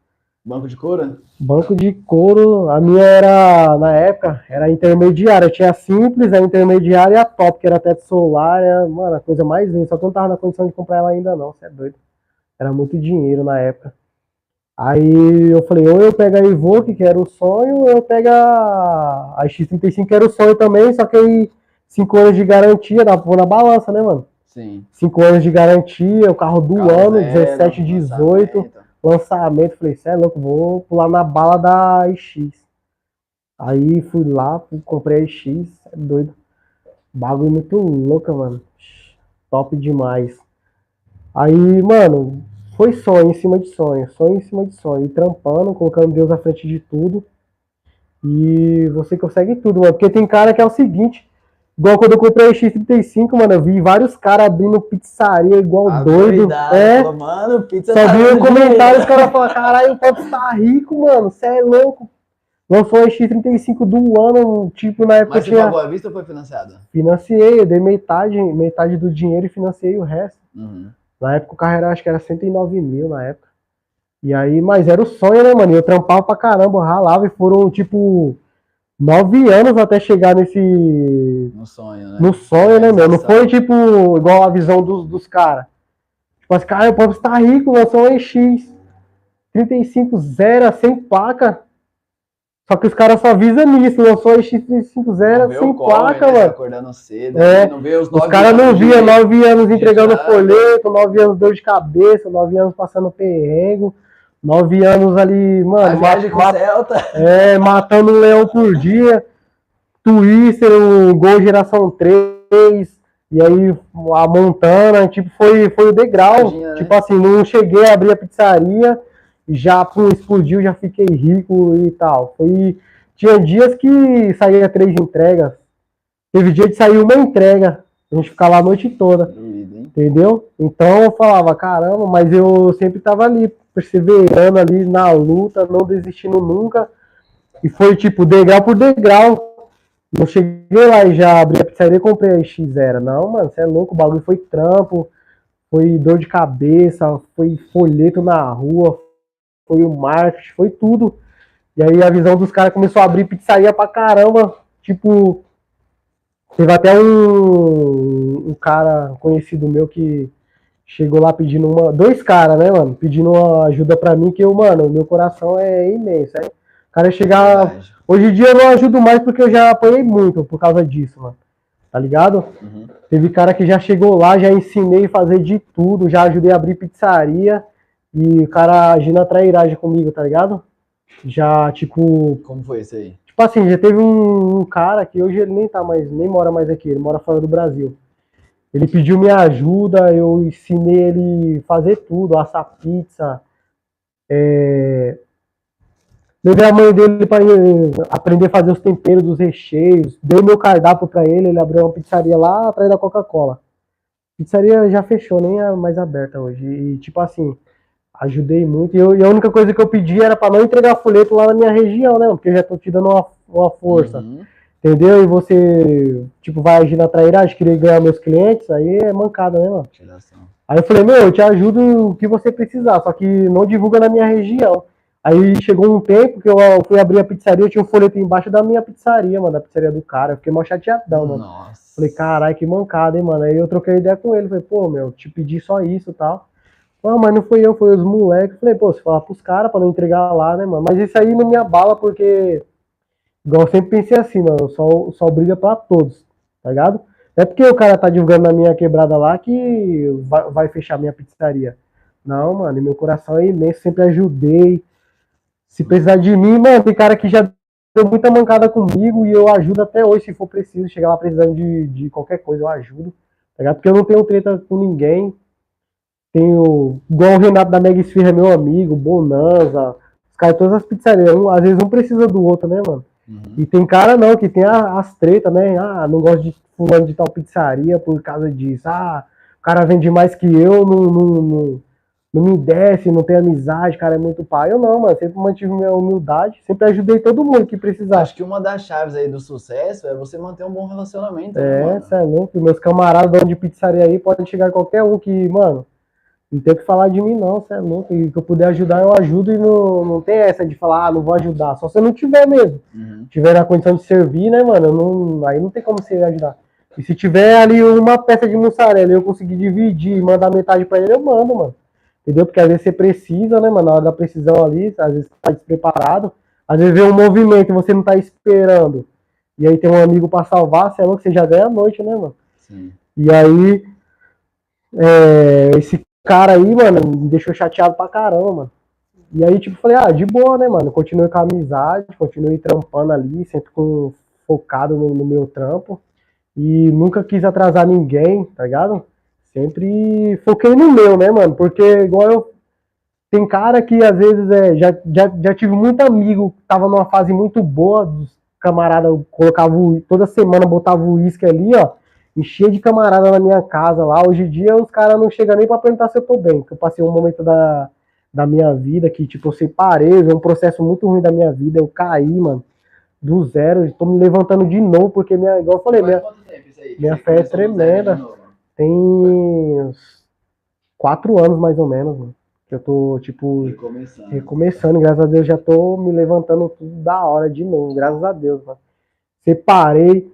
Banco de couro? Banco de couro, a minha era, na época, era intermediária. Tinha a simples, a intermediária e a top, que era teto solar. Era, mano, a coisa mais linda. Só que eu não tava na condição de comprar ela ainda, não. Você é doido. Era muito dinheiro na época. Aí eu falei, ou eu pego a Evoque, que era o sonho, ou eu pego a, a X35, que era o sonho também, só que aí 5 anos de garantia, dá pra pôr na balança, né, mano? Sim. 5 anos de garantia, o carro do Carro ano, zero, 17, 18, lançamento. Falei, cê é louco, vou pular na bala da X. Aí fui lá, comprei a X, é doido. Bagulho muito louca, mano. Top demais. Aí, mano, foi sonho em cima de sonho, sonho em cima de sonho. E trampando, colocando Deus à frente de tudo. E você consegue tudo, mano. Porque tem cara que é o seguinte, igual quando eu comprei a X35, mano, eu vi vários caras abrindo pizzaria igual Ah, doido. doidado, É, falou, Mano, pizza só tá vi um comentário, os caras falam, caralho, o Pop tá rico, mano, você é louco. Lançou a X35 do ano, tipo, na época Mas você tinha... pagou à vista ou foi financiado? Financiei, eu dei metade, metade do dinheiro e financiei o resto. Uhum. Na época o carro era, acho que era 109 mil na época. E aí, mas era o sonho, né, mano? Eu trampava pra caramba, eu ralava e foram, tipo, nove anos até chegar nesse, No sonho, né? no sonho, né, meu? Não foi tipo igual a visão dos, dos caras. Tipo assim, cara, o povo está rico, lançou um EX 35 zero, sem placa. Só que os caras só visam nisso, lançou um EX 35 Não zero, vê sem o corre, placa, né, mano. Acordando cedo, É. não vê os Os caras não viam nove anos entregando folheto, nove anos dor de cabeça, nove anos passando perrengo, nove anos ali, mano, viagem com o ma- Celta. é, matando um leão por dia, Twister, o Gol Geração 3, e aí a Montana, tipo, foi, foi o degrau. Imagina, né? Tipo assim, não cheguei a abrir a pizzaria, já pum, explodiu, já fiquei rico e tal. Foi, tinha dias que saía três entregas, teve dia de sair uma entrega, a gente ficar lá a noite toda. Doido? Entendeu? Então eu falava, caramba, mas eu sempre tava ali, perseverando ali na luta, não desistindo nunca. E foi tipo degrau por degrau. Não cheguei lá e já abri a pizzaria e comprei a X0. Não, mano, você é louco, o bagulho foi trampo, foi dor de cabeça, foi folheto na rua, foi o marketing, foi tudo. E aí a visão dos caras começou a abrir pizzaria pra caramba. Tipo, Teve até um, um cara conhecido meu que chegou lá pedindo uma. Dois caras, né, mano? Pedindo uma ajuda pra mim, que eu, mano, meu coração é imenso. Aí, o cara chegar. Hoje em dia eu não ajudo mais porque eu já apanhei muito por causa disso, mano. Tá ligado? Uhum. Teve cara que já chegou lá, já ensinei a fazer de tudo, já ajudei a abrir pizzaria. E o cara agindo a trairagem comigo, tá ligado? Já, tipo, Como foi isso aí? Tipo assim, já teve um, um cara que hoje ele nem tá mais, nem mora mais aqui, ele mora fora do Brasil. Ele pediu minha ajuda, eu ensinei ele fazer tudo, assar pizza. É... Levei a mãe dele para aprender a fazer os temperos dos recheios. Dei meu cardápio para ele, ele abriu uma pizzaria lá atrás da Coca-Cola. Pizzaria já fechou, nem é mais aberta hoje. E tipo assim, ajudei muito. E, eu- e a única coisa que eu pedi era para não entregar folheto lá na minha região, né? Porque eu já tô te dando uma, uma força. Uhum. Entendeu? E você, tipo, vai agir na trairagem, querer ganhar meus clientes, aí é mancada, né, mano? Aí eu falei, meu, eu te ajudo o que você precisar, só que não divulga na minha região. Aí chegou um tempo que eu fui abrir a pizzaria, tinha um folheto embaixo da minha pizzaria, mano, da pizzaria do cara. Eu fiquei mó chateadão, mano. Nossa. Falei, caralho, que mancada, hein, mano. Aí eu troquei ideia com ele, falei, pô, meu, te pedi só isso e tal. Ah, mas não foi eu, foi os moleques. Falei, pô, você fala pros caras pra não entregar lá, né, mano? Mas isso aí não me abala porque, igual eu sempre pensei assim, mano, o sol, o sol brilha pra todos, tá ligado? É porque o cara tá divulgando na minha quebrada lá que vai, vai fechar minha pizzaria. Não, mano, meu coração é imenso, sempre ajudei. Se precisar de mim, mano, tem cara que já deu muita mancada comigo e eu ajudo até hoje, se for preciso. Chegar lá precisando de, de qualquer coisa, eu ajudo. Tá ligado? Porque eu não tenho treta com ninguém. Tenho. Igual o Renato da Mega Esfirra é meu amigo, Bonanza. Os caras, todas as pizzarias. Um, às vezes um precisa do outro, né, mano? Uhum. E tem cara não, que tem a- as tretas, né? Ah, não gosto de fulano de tal pizzaria por causa disso. Ah, o cara vende mais que eu, não, não, não, não me desce, não tem amizade, o cara é muito pai. Eu não, mano, sempre mantive minha humildade, sempre ajudei todo mundo que precisasse. Acho que uma das chaves aí do sucesso é você manter um bom relacionamento. né, É, cê é louco. Meus camaradas dono de pizzaria aí podem chegar qualquer um que, mano, não tem o que falar de mim, não, você é louco. E que eu puder ajudar, eu ajudo e não, não tem essa de falar, ah, não vou ajudar. Só se eu não tiver mesmo. Uhum. tiver na condição de servir, né, mano? Não, aí não tem como você ajudar. E se tiver ali uma peça de mussarela e eu conseguir dividir e mandar metade pra ele, eu mando, mano. Entendeu? Porque às vezes você precisa, né, mano? Na hora da precisão ali, às vezes você tá despreparado. Às vezes vê um movimento e você não tá esperando. E aí tem um amigo pra salvar, você é louco, você já ganha a noite, né, mano? Sim. E aí, é, esse cara aí, mano, me deixou chateado pra caramba, mano. E aí, tipo, falei, ah, de boa, né, mano? Continuei com a amizade, continuei trampando ali, sempre com, focado no, no meu trampo. E nunca quis atrasar ninguém, tá ligado? Sempre foquei no meu, né, mano? Porque igual eu. Tem cara que às vezes é. Já, já, já tive muito amigo tava numa fase muito boa, dos camaradas colocavam toda semana botava o uísque ali, ó. Enchia de camarada na minha casa lá. Hoje em dia os caras não chegam nem pra perguntar se eu tô bem. Porque eu passei um momento da, da minha vida que, tipo, eu separei, é um processo muito ruim da minha vida. Eu caí, mano do zero, estou me levantando de novo, porque minha, igual eu falei, minha, minha fé é tremenda. Tem uns quatro anos mais ou menos, mano, que eu tô, tipo, recomeçando. recomeçando. Graças a Deus já tô me levantando tudo da hora de novo, graças a Deus, mano. Separei,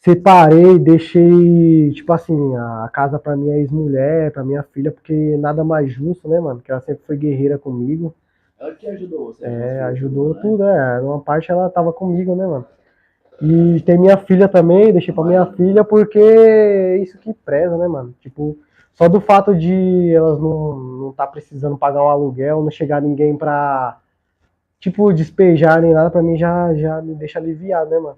separei, deixei, tipo assim, a casa pra minha ex-mulher, pra minha filha, porque nada mais justo, né, mano? Que ela sempre foi guerreira comigo. Ela que ajudou você. É, ajudou tudo, tudo, é. Uma parte ela tava comigo, né, mano? E tem minha filha também, deixei pra minha filha, porque é isso que preza, né, mano? Tipo, só do fato de elas não, não tá precisando pagar um aluguel, não chegar ninguém pra, tipo, despejar nem nada, pra mim já, já me deixa aliviado, né, mano?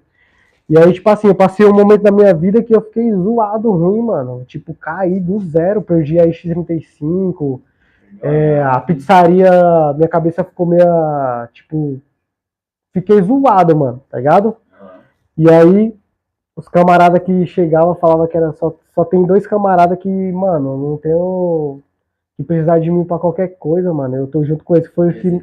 E aí, tipo assim, eu passei um momento da minha vida que eu fiquei zoado ruim, mano. Tipo, caí do zero, perdi a X35, é, a pizzaria, minha cabeça ficou meio, tipo, fiquei zoado, mano, tá ligado? E aí, os camaradas que chegavam falavam que era só, só tem dois camaradas que, mano, não tenho que precisar de mim pra qualquer coisa, mano. Eu tô junto com eles, foi os que,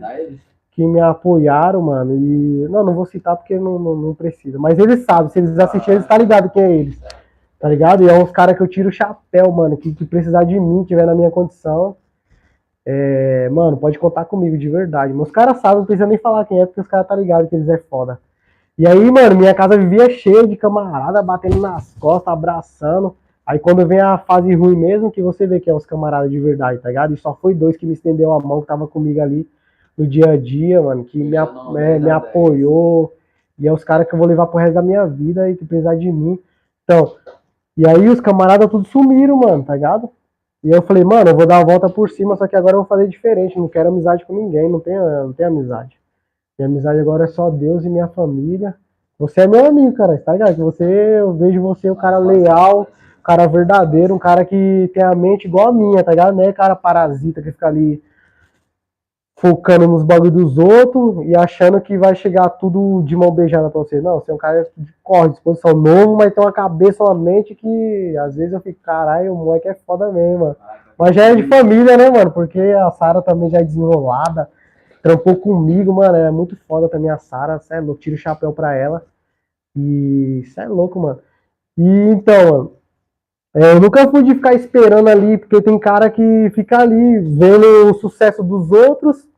que me apoiaram, mano. E, não, não vou citar porque não, não, não precisa. Mas eles sabem, se eles assistirem, eles tá ligado quem é eles. Tá ligado? E é uns caras que eu tiro o chapéu, mano, que, que precisar de mim, tiver na minha condição é, mano, pode contar comigo de verdade. Meus caras sabem, não precisa nem falar quem é, porque os caras tá ligado que eles é foda. E aí, mano, minha casa vivia cheia de camarada, batendo nas costas, abraçando. Aí quando vem a fase ruim mesmo, que você vê que é os camaradas de verdade, tá ligado? E só foi dois que me estendeu a mão, que tava comigo ali no dia a dia, mano, que me, não, é, me apoiou. E é os caras que eu vou levar pro resto da minha vida e que precisar de mim. Então, e aí os camaradas tudo sumiram, mano, tá ligado? E eu falei, mano, eu vou dar a volta por cima, só que agora eu vou fazer diferente, não quero amizade com ninguém, não tenho, não tenho amizade. Minha amizade agora é só Deus e minha família. Você é meu amigo, cara, tá ligado? Você, eu vejo você um cara leal, um cara verdadeiro, um cara que tem a mente igual a minha, tá ligado? Não é cara parasita que fica ali focando nos bagulhos dos outros e achando que vai chegar tudo de mão beijada pra você. Não, você é um cara de corre, disposição novo, mas tem uma cabeça, uma mente que às vezes eu fico, caralho, o moleque é foda mesmo, mano. Mas já é de família, né, mano? Porque a Sara também já é desenrolada, trampou comigo, mano. É muito foda também a Sara, cê é louco, tira o chapéu pra ela. E cê é louco, mano. E então, mano, é, eu nunca fui de ficar esperando ali, porque tem cara que fica ali vendo o sucesso dos outros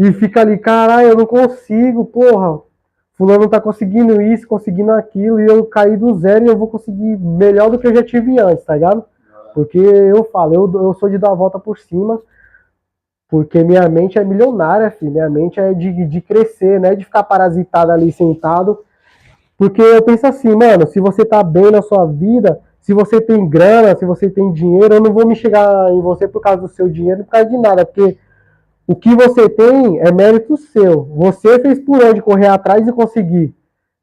e fica ali, caralho, eu não consigo, porra. Fulano tá conseguindo isso, conseguindo aquilo, e eu caí do zero e eu vou conseguir melhor do que eu já tive antes, tá ligado? Porque eu falo, eu, eu sou de dar a volta por cima, porque minha mente é milionária, filho. Minha mente é de, de crescer, né? De ficar parasitado ali sentado. Porque eu penso assim, mano, se você tá bem na sua vida, se você tem grana, se você tem dinheiro, eu não vou me chegar em você por causa do seu dinheiro, por causa de nada, porque o que você tem é mérito seu. Você fez por onde correr atrás e conseguir.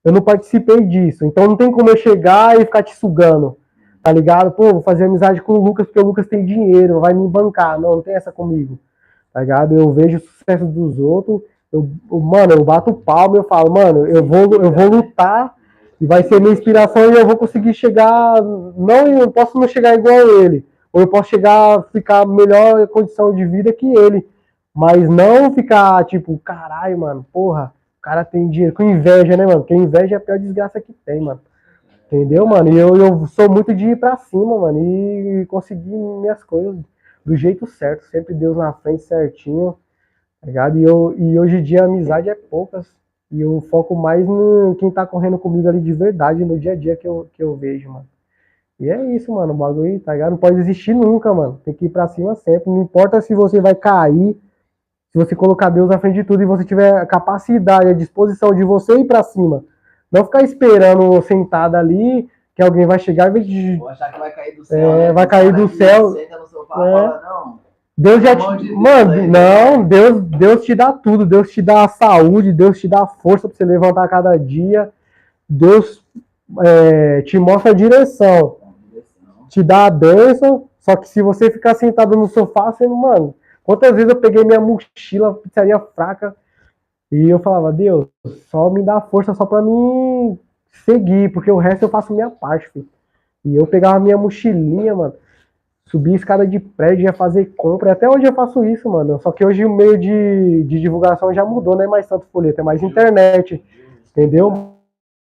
Eu não participei disso. Então não tem como eu chegar e ficar te sugando. Tá ligado? Pô, vou fazer amizade com o Lucas porque o Lucas tem dinheiro, vai me bancar. Não, não tem essa comigo. Tá ligado? Eu vejo o sucesso dos outros. Eu, mano, eu bato palma e eu falo, mano, eu vou, eu vou lutar e vai ser minha inspiração e eu vou conseguir chegar. Não, eu posso não chegar igual ele. Ou eu posso chegar, ficar melhor condição de vida que ele mas não ficar tipo, caralho, mano, porra, o cara tem dinheiro, com inveja, né, mano? Porque inveja é a pior desgraça que tem, mano. Entendeu, mano? E eu, eu sou muito de ir pra cima, mano, e conseguir minhas coisas do jeito certo, sempre Deus na frente certinho, tá ligado? E, eu, e hoje em dia a amizade é poucas, e eu foco mais em quem tá correndo comigo ali de verdade, no dia a dia que eu, que eu vejo, mano. E é isso, mano, o bagulho, tá ligado? Não pode desistir nunca, mano. Tem que ir pra cima sempre. Não importa se você vai cair, se você colocar Deus à frente de tudo e você tiver a capacidade, a disposição de você ir para cima, não ficar esperando sentado ali, que alguém vai chegar e vai te- Vou achar que vai cair do céu. É, né? vai cair do céu. Sofá É. Deus já de te. Deus, Mano, aí, não, Deus, Deus te dá tudo. Deus te dá a saúde, Deus te dá a força pra você levantar a cada dia. Deus é, te mostra a direção, te dá a bênção. Só que se você ficar sentado no sofá, você não. Mano, quantas vezes eu peguei minha mochila, pizzaria fraca, e eu falava, Deus, só me dá força só pra mim seguir, porque o resto eu faço minha parte, filho. E eu pegava minha mochilinha, mano. Subia escada de prédio, ia fazer compra. Até hoje eu faço isso, mano. Só que hoje o meio de, de divulgação já mudou, não é mais tanto folheto, é mais internet, entendeu?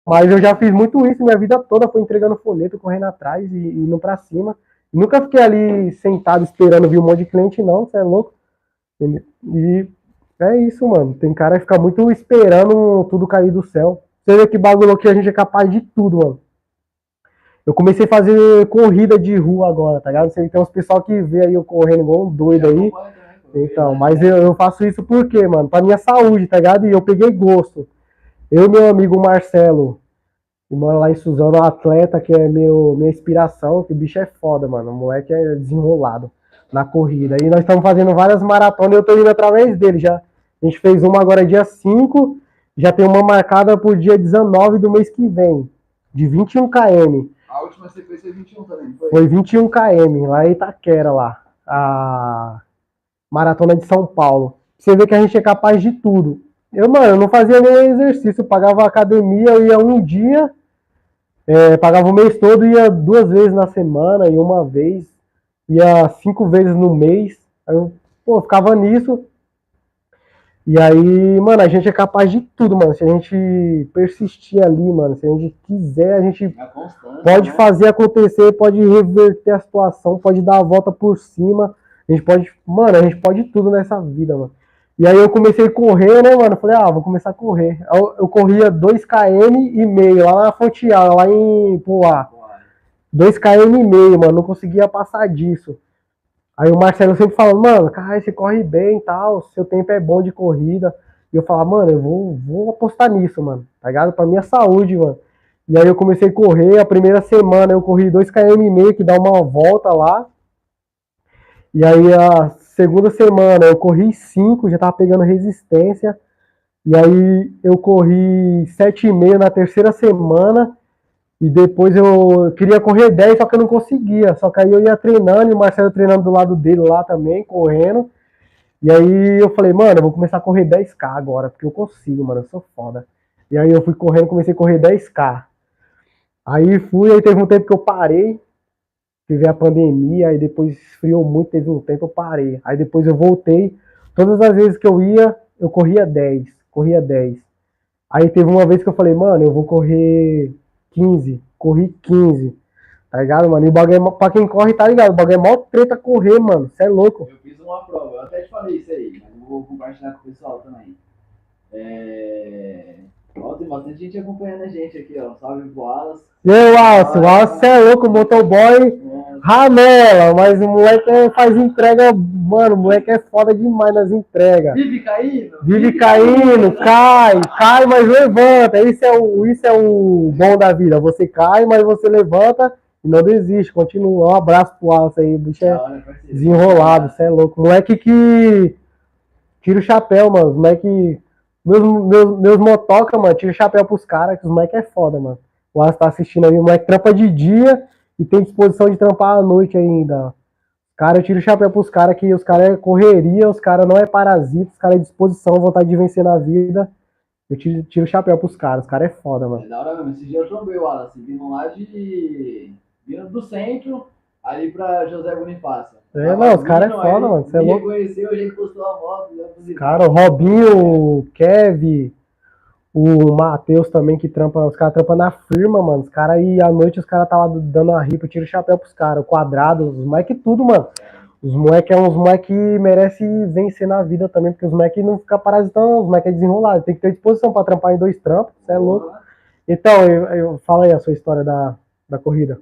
Mas eu já fiz muito isso minha vida toda, foi entregando folheto, correndo atrás e e indo pra cima. Nunca fiquei ali sentado esperando vir um monte de cliente, não, você é louco. E é isso, mano. Tem cara que fica muito esperando tudo cair do céu. Você vê que bagulho que a gente é capaz de tudo, mano. Eu comecei a fazer corrida de rua agora, tá ligado? Tem uns pessoal que vê aí eu correndo igual um doido aí. Então, mas eu, eu faço isso por quê, mano? Pra minha saúde, tá ligado? E eu peguei gosto. Eu e meu amigo Marcelo, que mora lá em Suzano, um atleta que é meu, minha inspiração, que o bicho é foda, mano. O moleque é desenrolado na corrida. E nós estamos fazendo várias maratonas e eu tô indo através dele já. A gente fez uma agora dia 5, já tem uma marcada pro dia 19 do mês que vem, de 21 km. A última sequência foi 21 também, foi? Foi 21 km, lá em Itaquera, lá. A Maratona de São Paulo. Você vê que a gente é capaz de tudo. Eu, mano, eu não fazia nenhum exercício. Eu pagava academia, eu ia um dia, é, pagava o mês todo, ia duas vezes na semana, e uma vez, ia cinco vezes no mês. Aí eu, pô, ficava nisso. E aí, mano, a gente é capaz de tudo, mano. Se a gente persistir ali, mano, se a gente quiser, a gente constância. pode né? fazer acontecer, pode reverter a situação, pode dar a volta por cima. A gente pode, mano, a gente pode tudo nessa vida, mano. E aí eu comecei a correr, né, mano? Falei, ah, vou começar a correr. Eu, eu corria 2 km e meio lá na Fonteal, lá em Poá. 2 km e meio, mano, não conseguia passar disso. Aí o Marcelo sempre falando, mano, cara, você corre bem e tal, seu tempo é bom de corrida. E eu falava, mano, eu vou, vou apostar nisso, mano, tá ligado? Pra minha saúde, mano. E aí eu comecei a correr, a primeira semana eu corri 2 km e meio, que dá uma volta lá. E aí a segunda semana eu corri 5, já tava pegando resistência. E aí eu corri 7,5 na terceira semana. E depois eu queria correr 10, só que eu não conseguia. Só que aí eu ia treinando e o Marcelo treinando do lado dele lá também, correndo. E aí eu falei, mano, eu vou começar a correr 10k agora, porque eu consigo, mano, eu sou foda. E aí eu fui correndo, comecei a correr 10k. Aí fui, aí teve um tempo que eu parei, teve a pandemia, aí depois esfriou muito, teve um tempo eu parei. Aí depois eu voltei, todas as vezes que eu ia, eu corria 10, corria 10. Aí teve uma vez que eu falei, mano, eu vou correr 15, corri 15, tá ligado, mano? E o bagulho é, pra quem corre, tá ligado? O bagulho é mó treta correr, mano, cê é louco. Eu fiz uma prova, eu até te falei isso aí, mas eu vou compartilhar com o pessoal também. É... Ó, tem bastante gente acompanhando a gente aqui, ó. Salve pro Alas. E aí, Wallace, o Wallace é louco, motoboy, ramela, mas o moleque é- faz entrega, mano, o moleque é foda demais nas entregas. Vive caindo? Vive caindo, cai, cai, mas levanta. Isso é, o, isso é o bom da vida. Você cai, mas você levanta e não desiste. Continua. Um abraço pro Wallace aí. O bicho é desenrolado, você é louco. Moleque que tira o chapéu, mano. Moleque. Meus, meus, meus motoca, mano, tira o chapéu pros caras, que os moleque é foda, mano. O Wallace tá assistindo aí, o moleque trampa de dia e tem disposição de trampar à noite ainda. Cara, eu tiro o chapéu pros caras que os caras é correria, os caras não é parasita, os caras é disposição, vontade de vencer na vida. Eu tiro, tiro o chapéu pros caras, os caras é foda, mano. É da hora mesmo. Esse dia eu trombei o Alas, vindo lá de. vindo do centro, ali pra José Bonifácio. É, Tava não, os caras é foda, mano, cê é louco. reconheceu, a gente postou a moto, né. Cara, o Robinho, o Kev, o Matheus também que trampa, os caras trampam na firma, mano. Os caras aí à noite os caras tá lá dando a ripa, tira o chapéu pros caras, o quadrado, os moleque tudo, mano. Os moleque é uns moleque que merece vencer na vida também, porque os moleque não ficam parasitando, os moleque é desenrolado, tem que ter disposição pra trampar em dois trampos, você é louco. Então, eu, eu fala aí a sua história da, da corrida.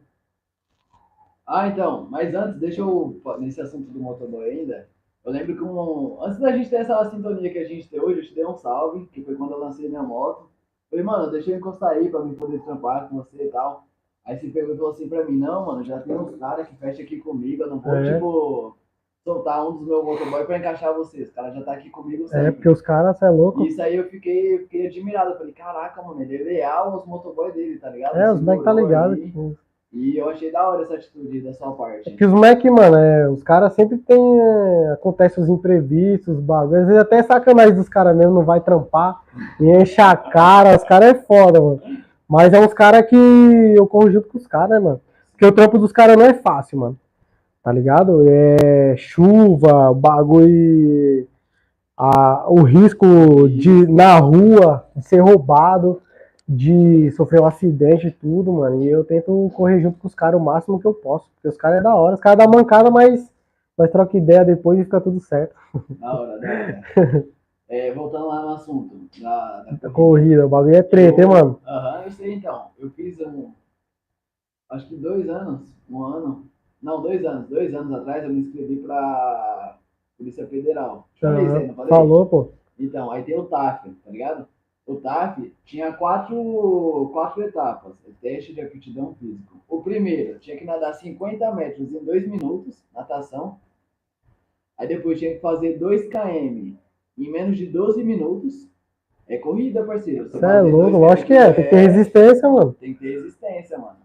Ah, então, mas antes, deixa eu, nesse assunto do motoboy ainda, eu lembro que um, antes da gente ter essa sintonia que a gente tem hoje, eu te dei um salve, que foi quando eu lancei minha moto. Falei, mano, deixa eu encostar aí pra mim poder trampar com você e tal. Aí você pegou e falou assim pra mim, não, mano, já tem uns caras que fecham aqui comigo, eu não vou, É. tipo, soltar um dos meus motoboy pra encaixar vocês. O cara já tá aqui comigo sempre. É, porque os caras, você é louco. Isso aí eu fiquei, fiquei admirado. Eu falei, caraca, mano, ele é leal aos motoboy dele, tá ligado? É, os moleques tá ligado. ali. tipo, E eu achei da hora essa atitude da sua parte. Que os moleques, mano, é, os caras sempre tem. É, acontece os imprevistos, os bagulhos. Às vezes até é sacanagem dos caras mesmo, não vai trampar, e enche a cara. Os caras é foda, mano. Mas é uns caras que eu corro junto com os caras, né, mano? Porque o trampo dos caras não é fácil, mano. Tá ligado? É chuva, bagulho. A, o risco de na rua ser roubado, de sofrer um acidente e tudo, mano. E eu tento correr junto com os caras o máximo que eu posso. Porque os caras é da hora. Os caras dão mancada, mas nós troca ideia depois e fica tudo certo. Da hora, da hora. É, voltando lá no assunto da, da corrida, o bagulho é treta, hein, mano? Aham, eu sei então. Eu fiz um. Acho que dois anos, um ano. Não, dois anos. Dois anos atrás eu me inscrevi pra Polícia Federal. Aí, não falei? Falou, pô. Então, aí tem o TAF, tá ligado? O TAF tinha quatro, quatro etapas. O teste de aptidão físico. O primeiro, tinha que nadar 50 metros em dois minutos, natação. Aí depois tinha que fazer 2 km em menos de 12 minutos. É corrida, parceiro. Você é louco, lógico que é. Tem que ter resistência, mano. tem que ter resistência, mano.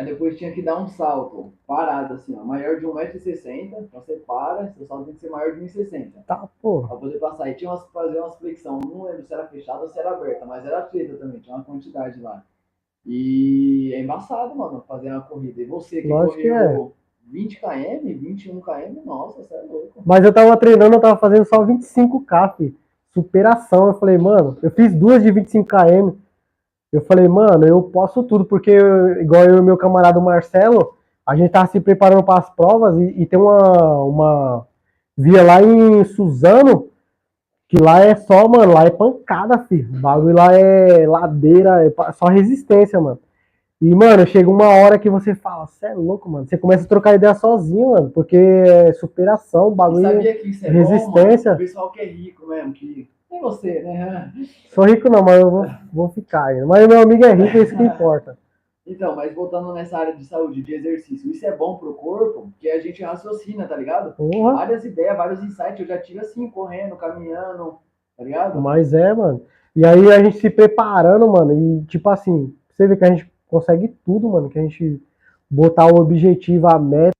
Aí depois tinha que dar um salto parado, assim, ó, maior de 1,60m. Então você para, seu salto tem que ser maior de 1,60m. Tá, pô. Pra poder passar. E tinha umas, fazer umas flexão. Não lembro se era fechada ou se era aberta, mas era treta também, tinha uma quantidade lá. E é embaçado, mano, fazer uma corrida. E você que Lógico que é. correu 20 km, 21 km, nossa, você é louco. Mas eu tava treinando, eu tava fazendo só 25k, fi. Superação. Eu falei, mano, eu fiz duas de 25km. Eu falei, mano, eu posso tudo, porque eu- igual eu e meu camarada Marcelo, a gente tava se preparando para as provas e, e tem uma, uma via lá em Suzano, que lá é só, mano, lá é pancada, filho. O bagulho lá é ladeira, é só resistência, mano. E, mano, chega uma hora que você fala, você é louco, mano. Você começa a trocar ideia sozinho, mano, porque é superação, o bagulho. sabia que isso é resistência. bom, mano? O pessoal que é rico mesmo, que nem você, né? Sou rico não, mas eu vou, vou ficar ainda. Mas meu amigo é rico, é isso que importa. Então, mas voltando nessa área de saúde, de exercício, isso é bom pro corpo, porque a gente raciocina, tá ligado? Porra. Várias ideias, vários insights eu já tive assim, correndo, caminhando, tá ligado? Mas é, mano. E aí a gente se preparando, mano, e tipo assim, você vê que a gente consegue tudo, mano, que a gente botar o objetivo, a meta.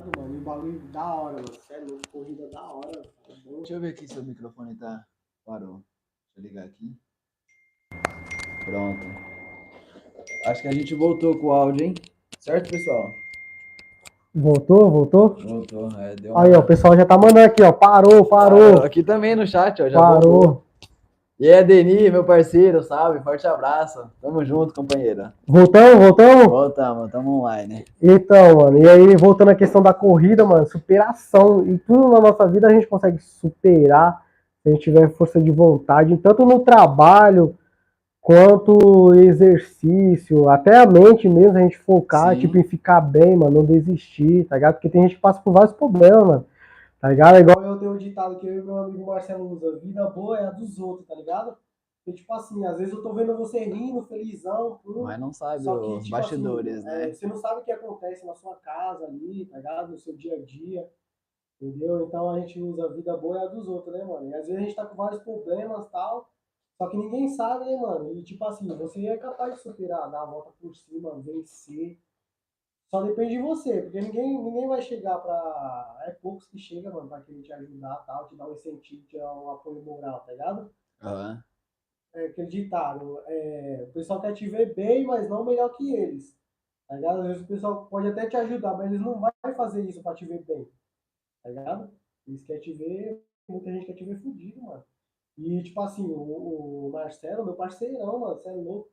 Mano, o bagulho da hora, mano. Você é louco, corrida da hora. Deixa eu ver aqui se o microfone tá. Parou. Deixa eu ligar aqui. Pronto. Acho que a gente voltou com o áudio, hein? Certo, pessoal? Voltou, voltou? Voltou, é, deu uma- Aí, ó, o pessoal já tá mandando aqui, ó. Parou, parou, Aqui também no chat, ó. Já voltou. E aí, Deni, meu parceiro, salve, forte abraço. Tamo junto, companheira. Voltamos, voltamos? Voltamos, tamo online. Então, mano, e aí voltando à questão da corrida, mano, superação. E tudo na nossa vida a gente consegue superar se a gente tiver força de vontade, tanto no trabalho quanto exercício, até a mente mesmo, a gente focar, Sim. tipo, em ficar bem, mano, não desistir, tá ligado? Porque tem gente que passa por vários problemas, mano. Tá ligado? É igual eu tenho um ditado que eu e meu amigo Marcelo usa, vida boa é a dos outros, tá ligado? Porque, tipo assim, às vezes eu tô vendo você rindo, felizão, tudo. Mas não sabe que, os tipo bastidores, assim, né? é, você não sabe o que acontece na sua casa ali, tá ligado? No seu dia a dia. Entendeu? Então a gente usa a vida boa e a dos outros, né, mano? E às vezes a gente tá com vários problemas e tal. Só que ninguém sabe, né, mano? E tipo assim, você é capaz de superar, dar a volta por cima, vencer. Só depende de você, porque ninguém, ninguém vai chegar pra. É poucos que chegam, mano, pra querer te ajudar tal, te dar um incentivo, te dar um apoio moral, tá ligado? Aham. é, ditado, é, o pessoal quer te ver bem, mas não melhor que eles. Tá ligado? Às vezes o pessoal pode até te ajudar, mas eles não vai fazer isso pra te ver bem. Tá ligado? Eles querem te ver, muita gente quer te ver fudido, mano. E tipo assim, o, o Marcelo, meu parceirão, mano, você é louco.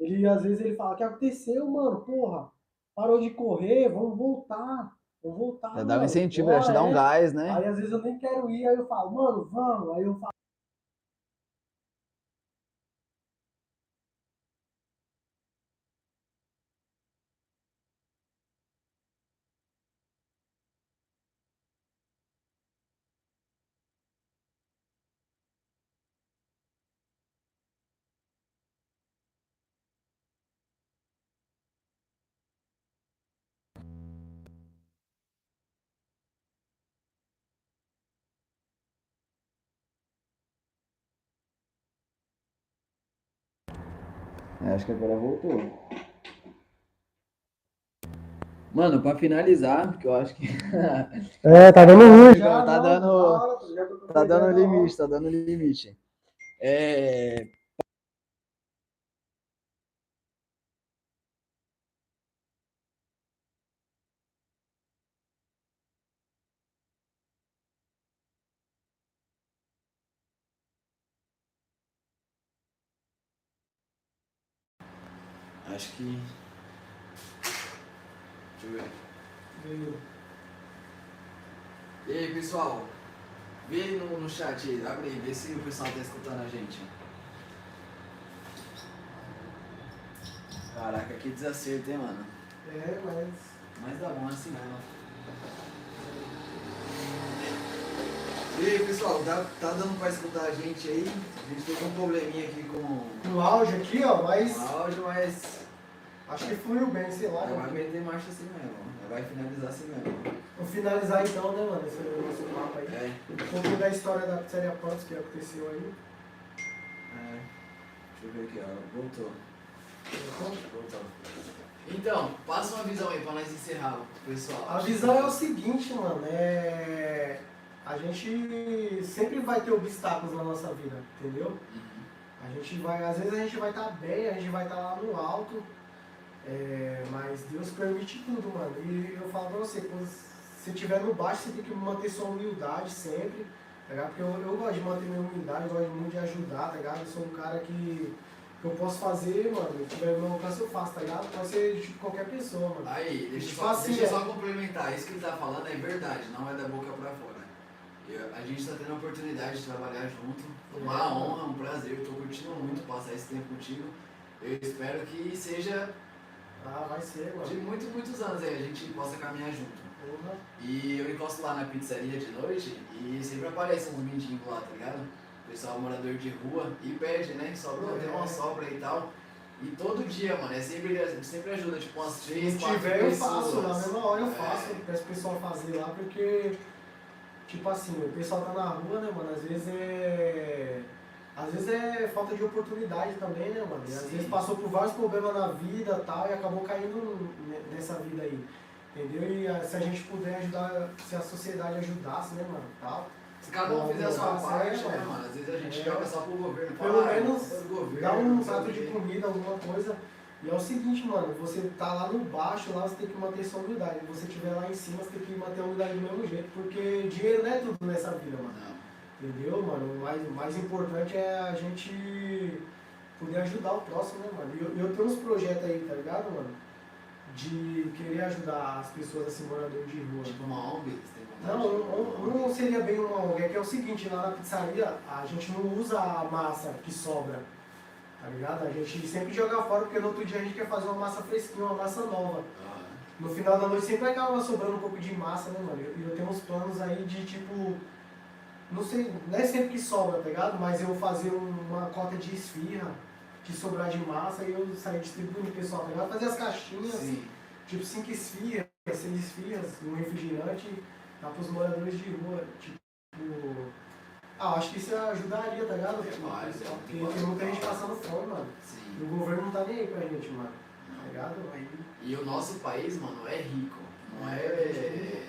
Ele às vezes ele fala, o que aconteceu, mano? Porra, parou de correr, vamos voltar. Vamos voltar. Já dá um incentivo, já te dá um é." gás, né? Aí às vezes eu nem quero ir, aí eu falo, mano, vamos. Aí eu falo, Acho que agora voltou. Mano, pra finalizar, porque eu acho que É, tá dando ruim. Já, tá dando- tá dando limite, tá dando limite. É, acho que. Deixa eu ver. Veio. E aí, pessoal? Vê aí no, no chat aí, abre aí, vê se o pessoal tá escutando a gente. Caraca, que desacerto, hein, mano? É, mas. Mas dá bom assim mesmo. E aí, pessoal, tá, tá dando pra escutar a gente aí? A gente teve um probleminha aqui com No auge aqui, ó, mas. o áudio, mas Acho que fluiu bem, sei lá. vai né? meter marcha assim mesmo. Vai finalizar assim mesmo. Vou finalizar então, né, mano? Esse é o nosso papo aí. É. Um pouquinho da história da pizzaria Pontos que aconteceu aí. é. Deixa eu ver aqui, ó. Voltou. Então, Voltou. Então, passa uma visão aí pra nós encerrar, pessoal. A visão é o seguinte, mano, é. A gente sempre vai ter obstáculos na nossa vida, entendeu? Uhum. A gente vai, às vezes a gente vai estar bem, a gente vai estar lá no alto, é, mas Deus permite tudo, mano. E eu falo pra você, quando você estiver no baixo, você tem que manter sua humildade sempre, tá ligado? Porque eu, eu gosto de manter minha humildade, eu gosto muito de ajudar, tá ligado? Eu sou um cara que, que eu posso fazer, mano, se tiver no meu alcance eu faço, tá ligado? Pode ser tipo qualquer pessoa, mano. Aí, deixa, eu Tipo só, assim, deixa eu é. só complementar. Isso que ele tá falando é verdade, não é da boca pra fora. Eu- a gente tá tendo a oportunidade de trabalhar junto. Uma É. honra, um prazer. Eu tô curtindo muito passar esse tempo contigo. Eu espero que seja Ah, vai ser, de mano. muitos, muitos anos aí, a gente possa caminhar junto. Porra. E eu encosto lá na pizzaria de noite e sempre aparece uns mendigos lá, tá ligado? Pessoal morador de rua e pede, né? Sobra até uma É. sobra e tal. E todo dia, mano, é sempre, sempre ajuda, tipo umas Se três, quatro tiver, eu pessoas. faço, na mesma hora eu É. faço, peço o pessoal fazer lá, porque, tipo assim, o pessoal tá na rua, né, mano, às vezes é... Às vezes é falta de oportunidade também, né, mano? E às vezes passou por vários problemas na vida e tal, e acabou caindo ne- nessa vida aí, entendeu? E ah, se a gente puder ajudar, se a sociedade ajudasse, né, mano, tal... Se cada um fizer a sua parte, certo, né, mano. Às vezes a gente É. joga só pro governo. Pelo fala, ah, menos governo, dá um prato de comida, alguma coisa. E é o seguinte, mano, você tá lá no baixo, lá você tem que manter sua humildade. Se você estiver lá em cima, você tem que manter a humildade do mesmo jeito, porque dinheiro não é tudo nessa vida, mano. Não. Entendeu, mano? O mais, o mais importante é a gente poder ajudar o próximo, né, mano? E eu, eu tenho uns projetos aí, tá ligado, mano? De querer ajudar as pessoas assim, moradores de rua. Tipo uma ONG? Não, um- não seria bem uma ONG, é que é o seguinte, lá na pizzaria a gente não usa a massa que sobra, tá ligado? A gente sempre joga fora porque no outro dia a gente quer fazer uma massa fresquinha, uma massa nova. Ah, No final da noite sempre acaba sobrando um pouco de massa, né, mano? E eu, eu tenho uns planos aí de tipo não sei, não é sempre que sobra, tá ligado? Mas eu vou fazer uma cota de esfirra, que sobrar de massa, e eu sair distribuindo pro pessoal, tá ligado? Fazer as caixinhas, Sim. tipo cinco esfirras, seis esfirras, um refrigerante, dá pros moradores de rua, tipo. Ah, acho que isso ajudaria, tá ligado? Demais, é Porque tem muita gente bom. passando fome, mano. E Sim. o governo não tá nem aí pra gente, mano. Tá ligado? Aí, E o nosso país, mano, é rico. Não é. é-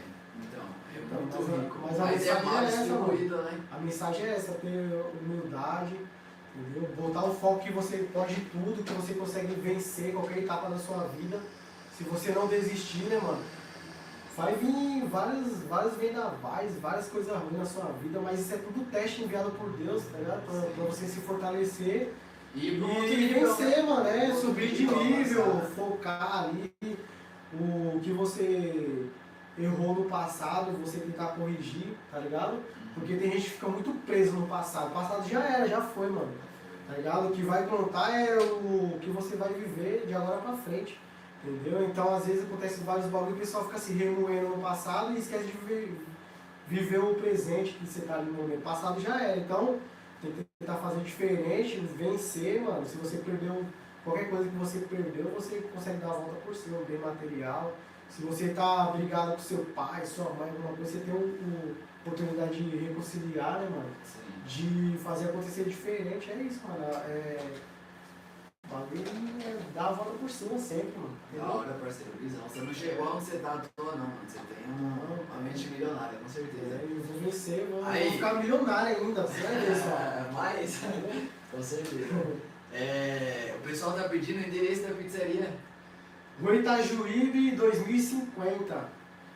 Então, é mas mas a Mas é mensagem é essa, né? a mensagem é essa, ter humildade, entendeu? Botar o foco que você pode tudo, que você consegue vencer qualquer etapa da sua vida. Se você não desistir, né, mano? Vai vir vários, vários vendavais, várias coisas ruins na sua vida, mas isso é tudo teste enviado por Deus, tá ligado? Pra, pra você se fortalecer E, E vencer, né? mano, é subir de nível, avançar. focar ali o que você errou no passado, você tentar corrigir, tá ligado? Porque tem gente que fica muito preso no passado. O passado já era, já foi, mano. Tá ligado? O que vai contar é o que você vai viver de agora pra frente. Entendeu? Então, às vezes, acontece vários bagulho e o pessoal fica se remoendo no passado e esquece de viver, viver o presente que você tá ali no momento. O passado já era. Então, tem que tentar fazer diferente, vencer, mano. Se você perdeu qualquer coisa que você perdeu, você consegue dar a volta por cima, bem material. Se você tá brigado com seu pai, sua mãe, alguma coisa, você tem a oportunidade de reconciliar, né, mano? Sim. De fazer acontecer diferente, é isso, mano. É. Bagulho é dar a volta por cima sempre, mano. Da Entendeu? hora, parceiro, visão. Você não chegou onde você tá à toa, não, mano. Você tem uma, uma mente milionária, com certeza. É, eu vou vencer, vou, Aí. vou ficar milionário ainda, você vai ver só. É, Mas, com certeza. É, o pessoal tá pedindo o endereço da pizzaria. Rua Itajuíbe 2050.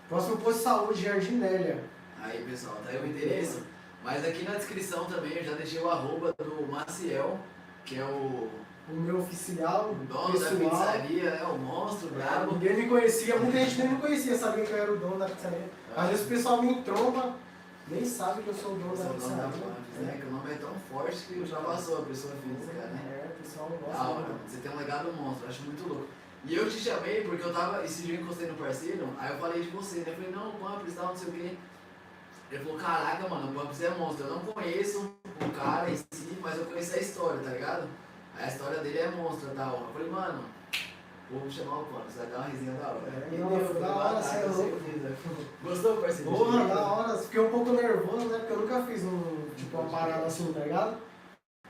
Próximo posto de saúde, Jardinélia. Aí, pessoal, tá aí o endereço. Mas aqui na descrição também eu já deixei o arroba do Maciel, que é o O meu oficial, dono pessoal. da pizzaria, é o monstro brabo. Ninguém me conhecia, muita gente nem me conhecia, sabia que eu era o dono da pizzaria. Às vezes o pessoal me tromba, nem sabe que eu sou o dono é da o dono da pizzaria. Pampas, né? Que o nome é tão forte que já passou a pessoa física, né? É, o pessoal gosta. né? você tem um legado monstro, acho muito louco. E eu te chamei porque eu tava, esse dia eu encostei no parceiro, aí eu falei de você, né? Eu falei, não, o Pampers tal, não sei o quê. Ele falou, caraca, mano, o Pampers é monstro. Eu não conheço o cara em si, mas eu conheço a história, tá ligado? Aí a história dele é monstro, da hora. Eu falei, mano, vou chamar o Pampers, vai dar uma risinha da hora. É, E não, deu, da hora, uma cê é louco. Gostou, parceiro? Porra, da hora, fiquei um pouco nervoso, né? Porque eu nunca fiz um, tipo, uma parada assim, tá ligado?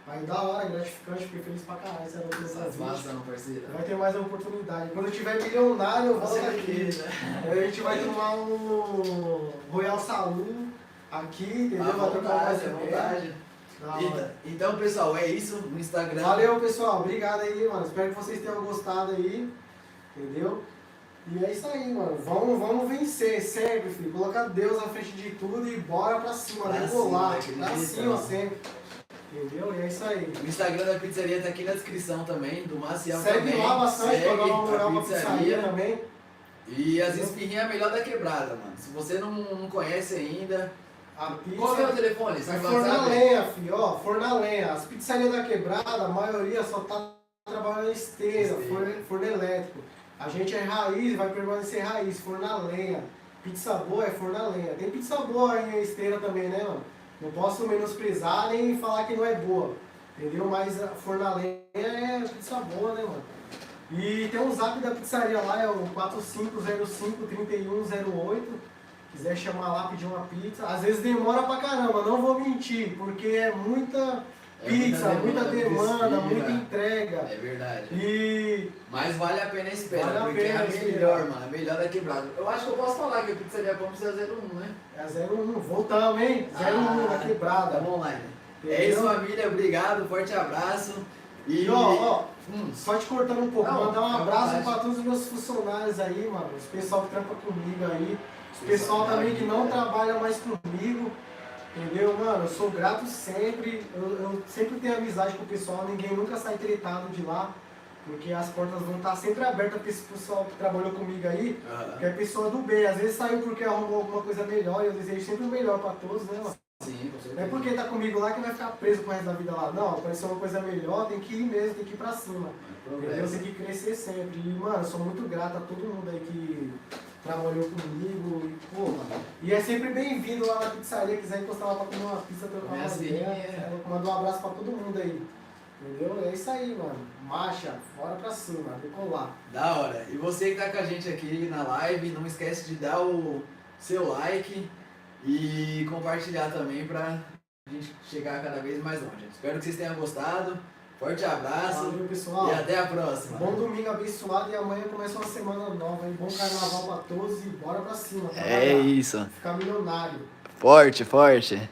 Aí da hora, gratificante, fiquei feliz pra caralho, você era outro Satisfação, parceiro. Vai ter mais uma oportunidade. Quando eu tiver milionário, eu volto aqui. certeza. Aí a gente vai tomar um Royal Saloon aqui, entendeu? Vai trocar mais hora. Então, pessoal, é isso no Instagram. Valeu, pessoal. Obrigado aí, mano. Espero que vocês tenham gostado aí. Entendeu? E é isso aí, mano. Vamos, vamos vencer sempre, filho. Colocar Deus na frente de tudo e bora pra cima. Pra Decolar. cima, Pra cima sempre. Entendeu? E é isso aí. O Instagram da pizzaria tá aqui na descrição também, do Maciel Segue também. lá bastante Segue pra dar uma moral pra pizzaria também. E as espirrinhas é a melhor da quebrada, mano. Se você não, não conhece ainda. A pizza. Qual é o telefone? Você É vai forno a WhatsApp? lenha, filho, ó, forno a lenha. As pizzarias da quebrada, a maioria só tá trabalhando Esteira. forno, forno elétrico. A gente é raiz, vai permanecer raiz, forno a lenha. Pizza boa é forno a lenha. Tem pizza boa em esteira também, né, mano? Não posso menosprezar nem falar que não é boa. Entendeu? Mas a forno a lenha é pizza boa, né, mano? E tem um zap da pizzaria lá, é o 4505-3108. Quiser chamar lá, pedir uma pizza. Às vezes demora pra caramba, não vou mentir, porque é muita pizza, muita demanda, muita entrega. É verdade. E Mas vale a pena a espera, Vale a porque pena é a esperar. melhor, mano. A melhor da quebrada. Eu acho que eu posso falar que a pizzaria Campos é 01, né? é 01, voltamos, hein? 01 Ah, na quebrada. Tamo online. É isso, família. Obrigado, forte abraço. E, ó, ó, Hum, só te cortando um pouco, mandar um abraço pra todos os meus funcionários aí, mano. Os pessoal que trampa comigo aí. Os pessoal Pessoal também que não né? trabalha mais comigo. Entendeu, mano? Eu sou grato sempre. Eu, eu sempre tenho amizade com o pessoal, ninguém nunca sai tretado de lá. Porque as portas vão estar sempre abertas pra esse pessoal que trabalhou comigo aí. ah, Que é pessoa do bem. Às vezes saiu porque arrumou alguma coisa melhor e eu desejo sempre o melhor pra todos, né, mano? sim, com certeza. Não é porque tá comigo lá que vai ficar preso pro resto da vida lá. Não, apareceu uma coisa melhor, tem que ir mesmo, tem que ir pra cima. Entendeu? Tem que crescer sempre. E, mano, eu sou muito grato a todo mundo aí que trabalhou comigo. E, pô, mano. E é sempre bem-vindo lá na pizzaria, quiser encostar lá pra comer uma pizza, trocar uma ideia. Manda um abraço pra todo mundo aí. Entendeu? É isso aí, mano. Marcha, fora pra cima, decolar. Da hora. E você que tá com a gente aqui na live, não esquece de dar o seu like e compartilhar também pra gente chegar cada vez mais longe. Espero que vocês tenham gostado. Forte abraço Valeu, pessoal. e até a próxima. Bom domingo abençoado e amanhã começa uma semana nova, hein? Bom carnaval pra todos e bora pra cima. É trabalhar, isso. Ficar milionário. Forte, forte.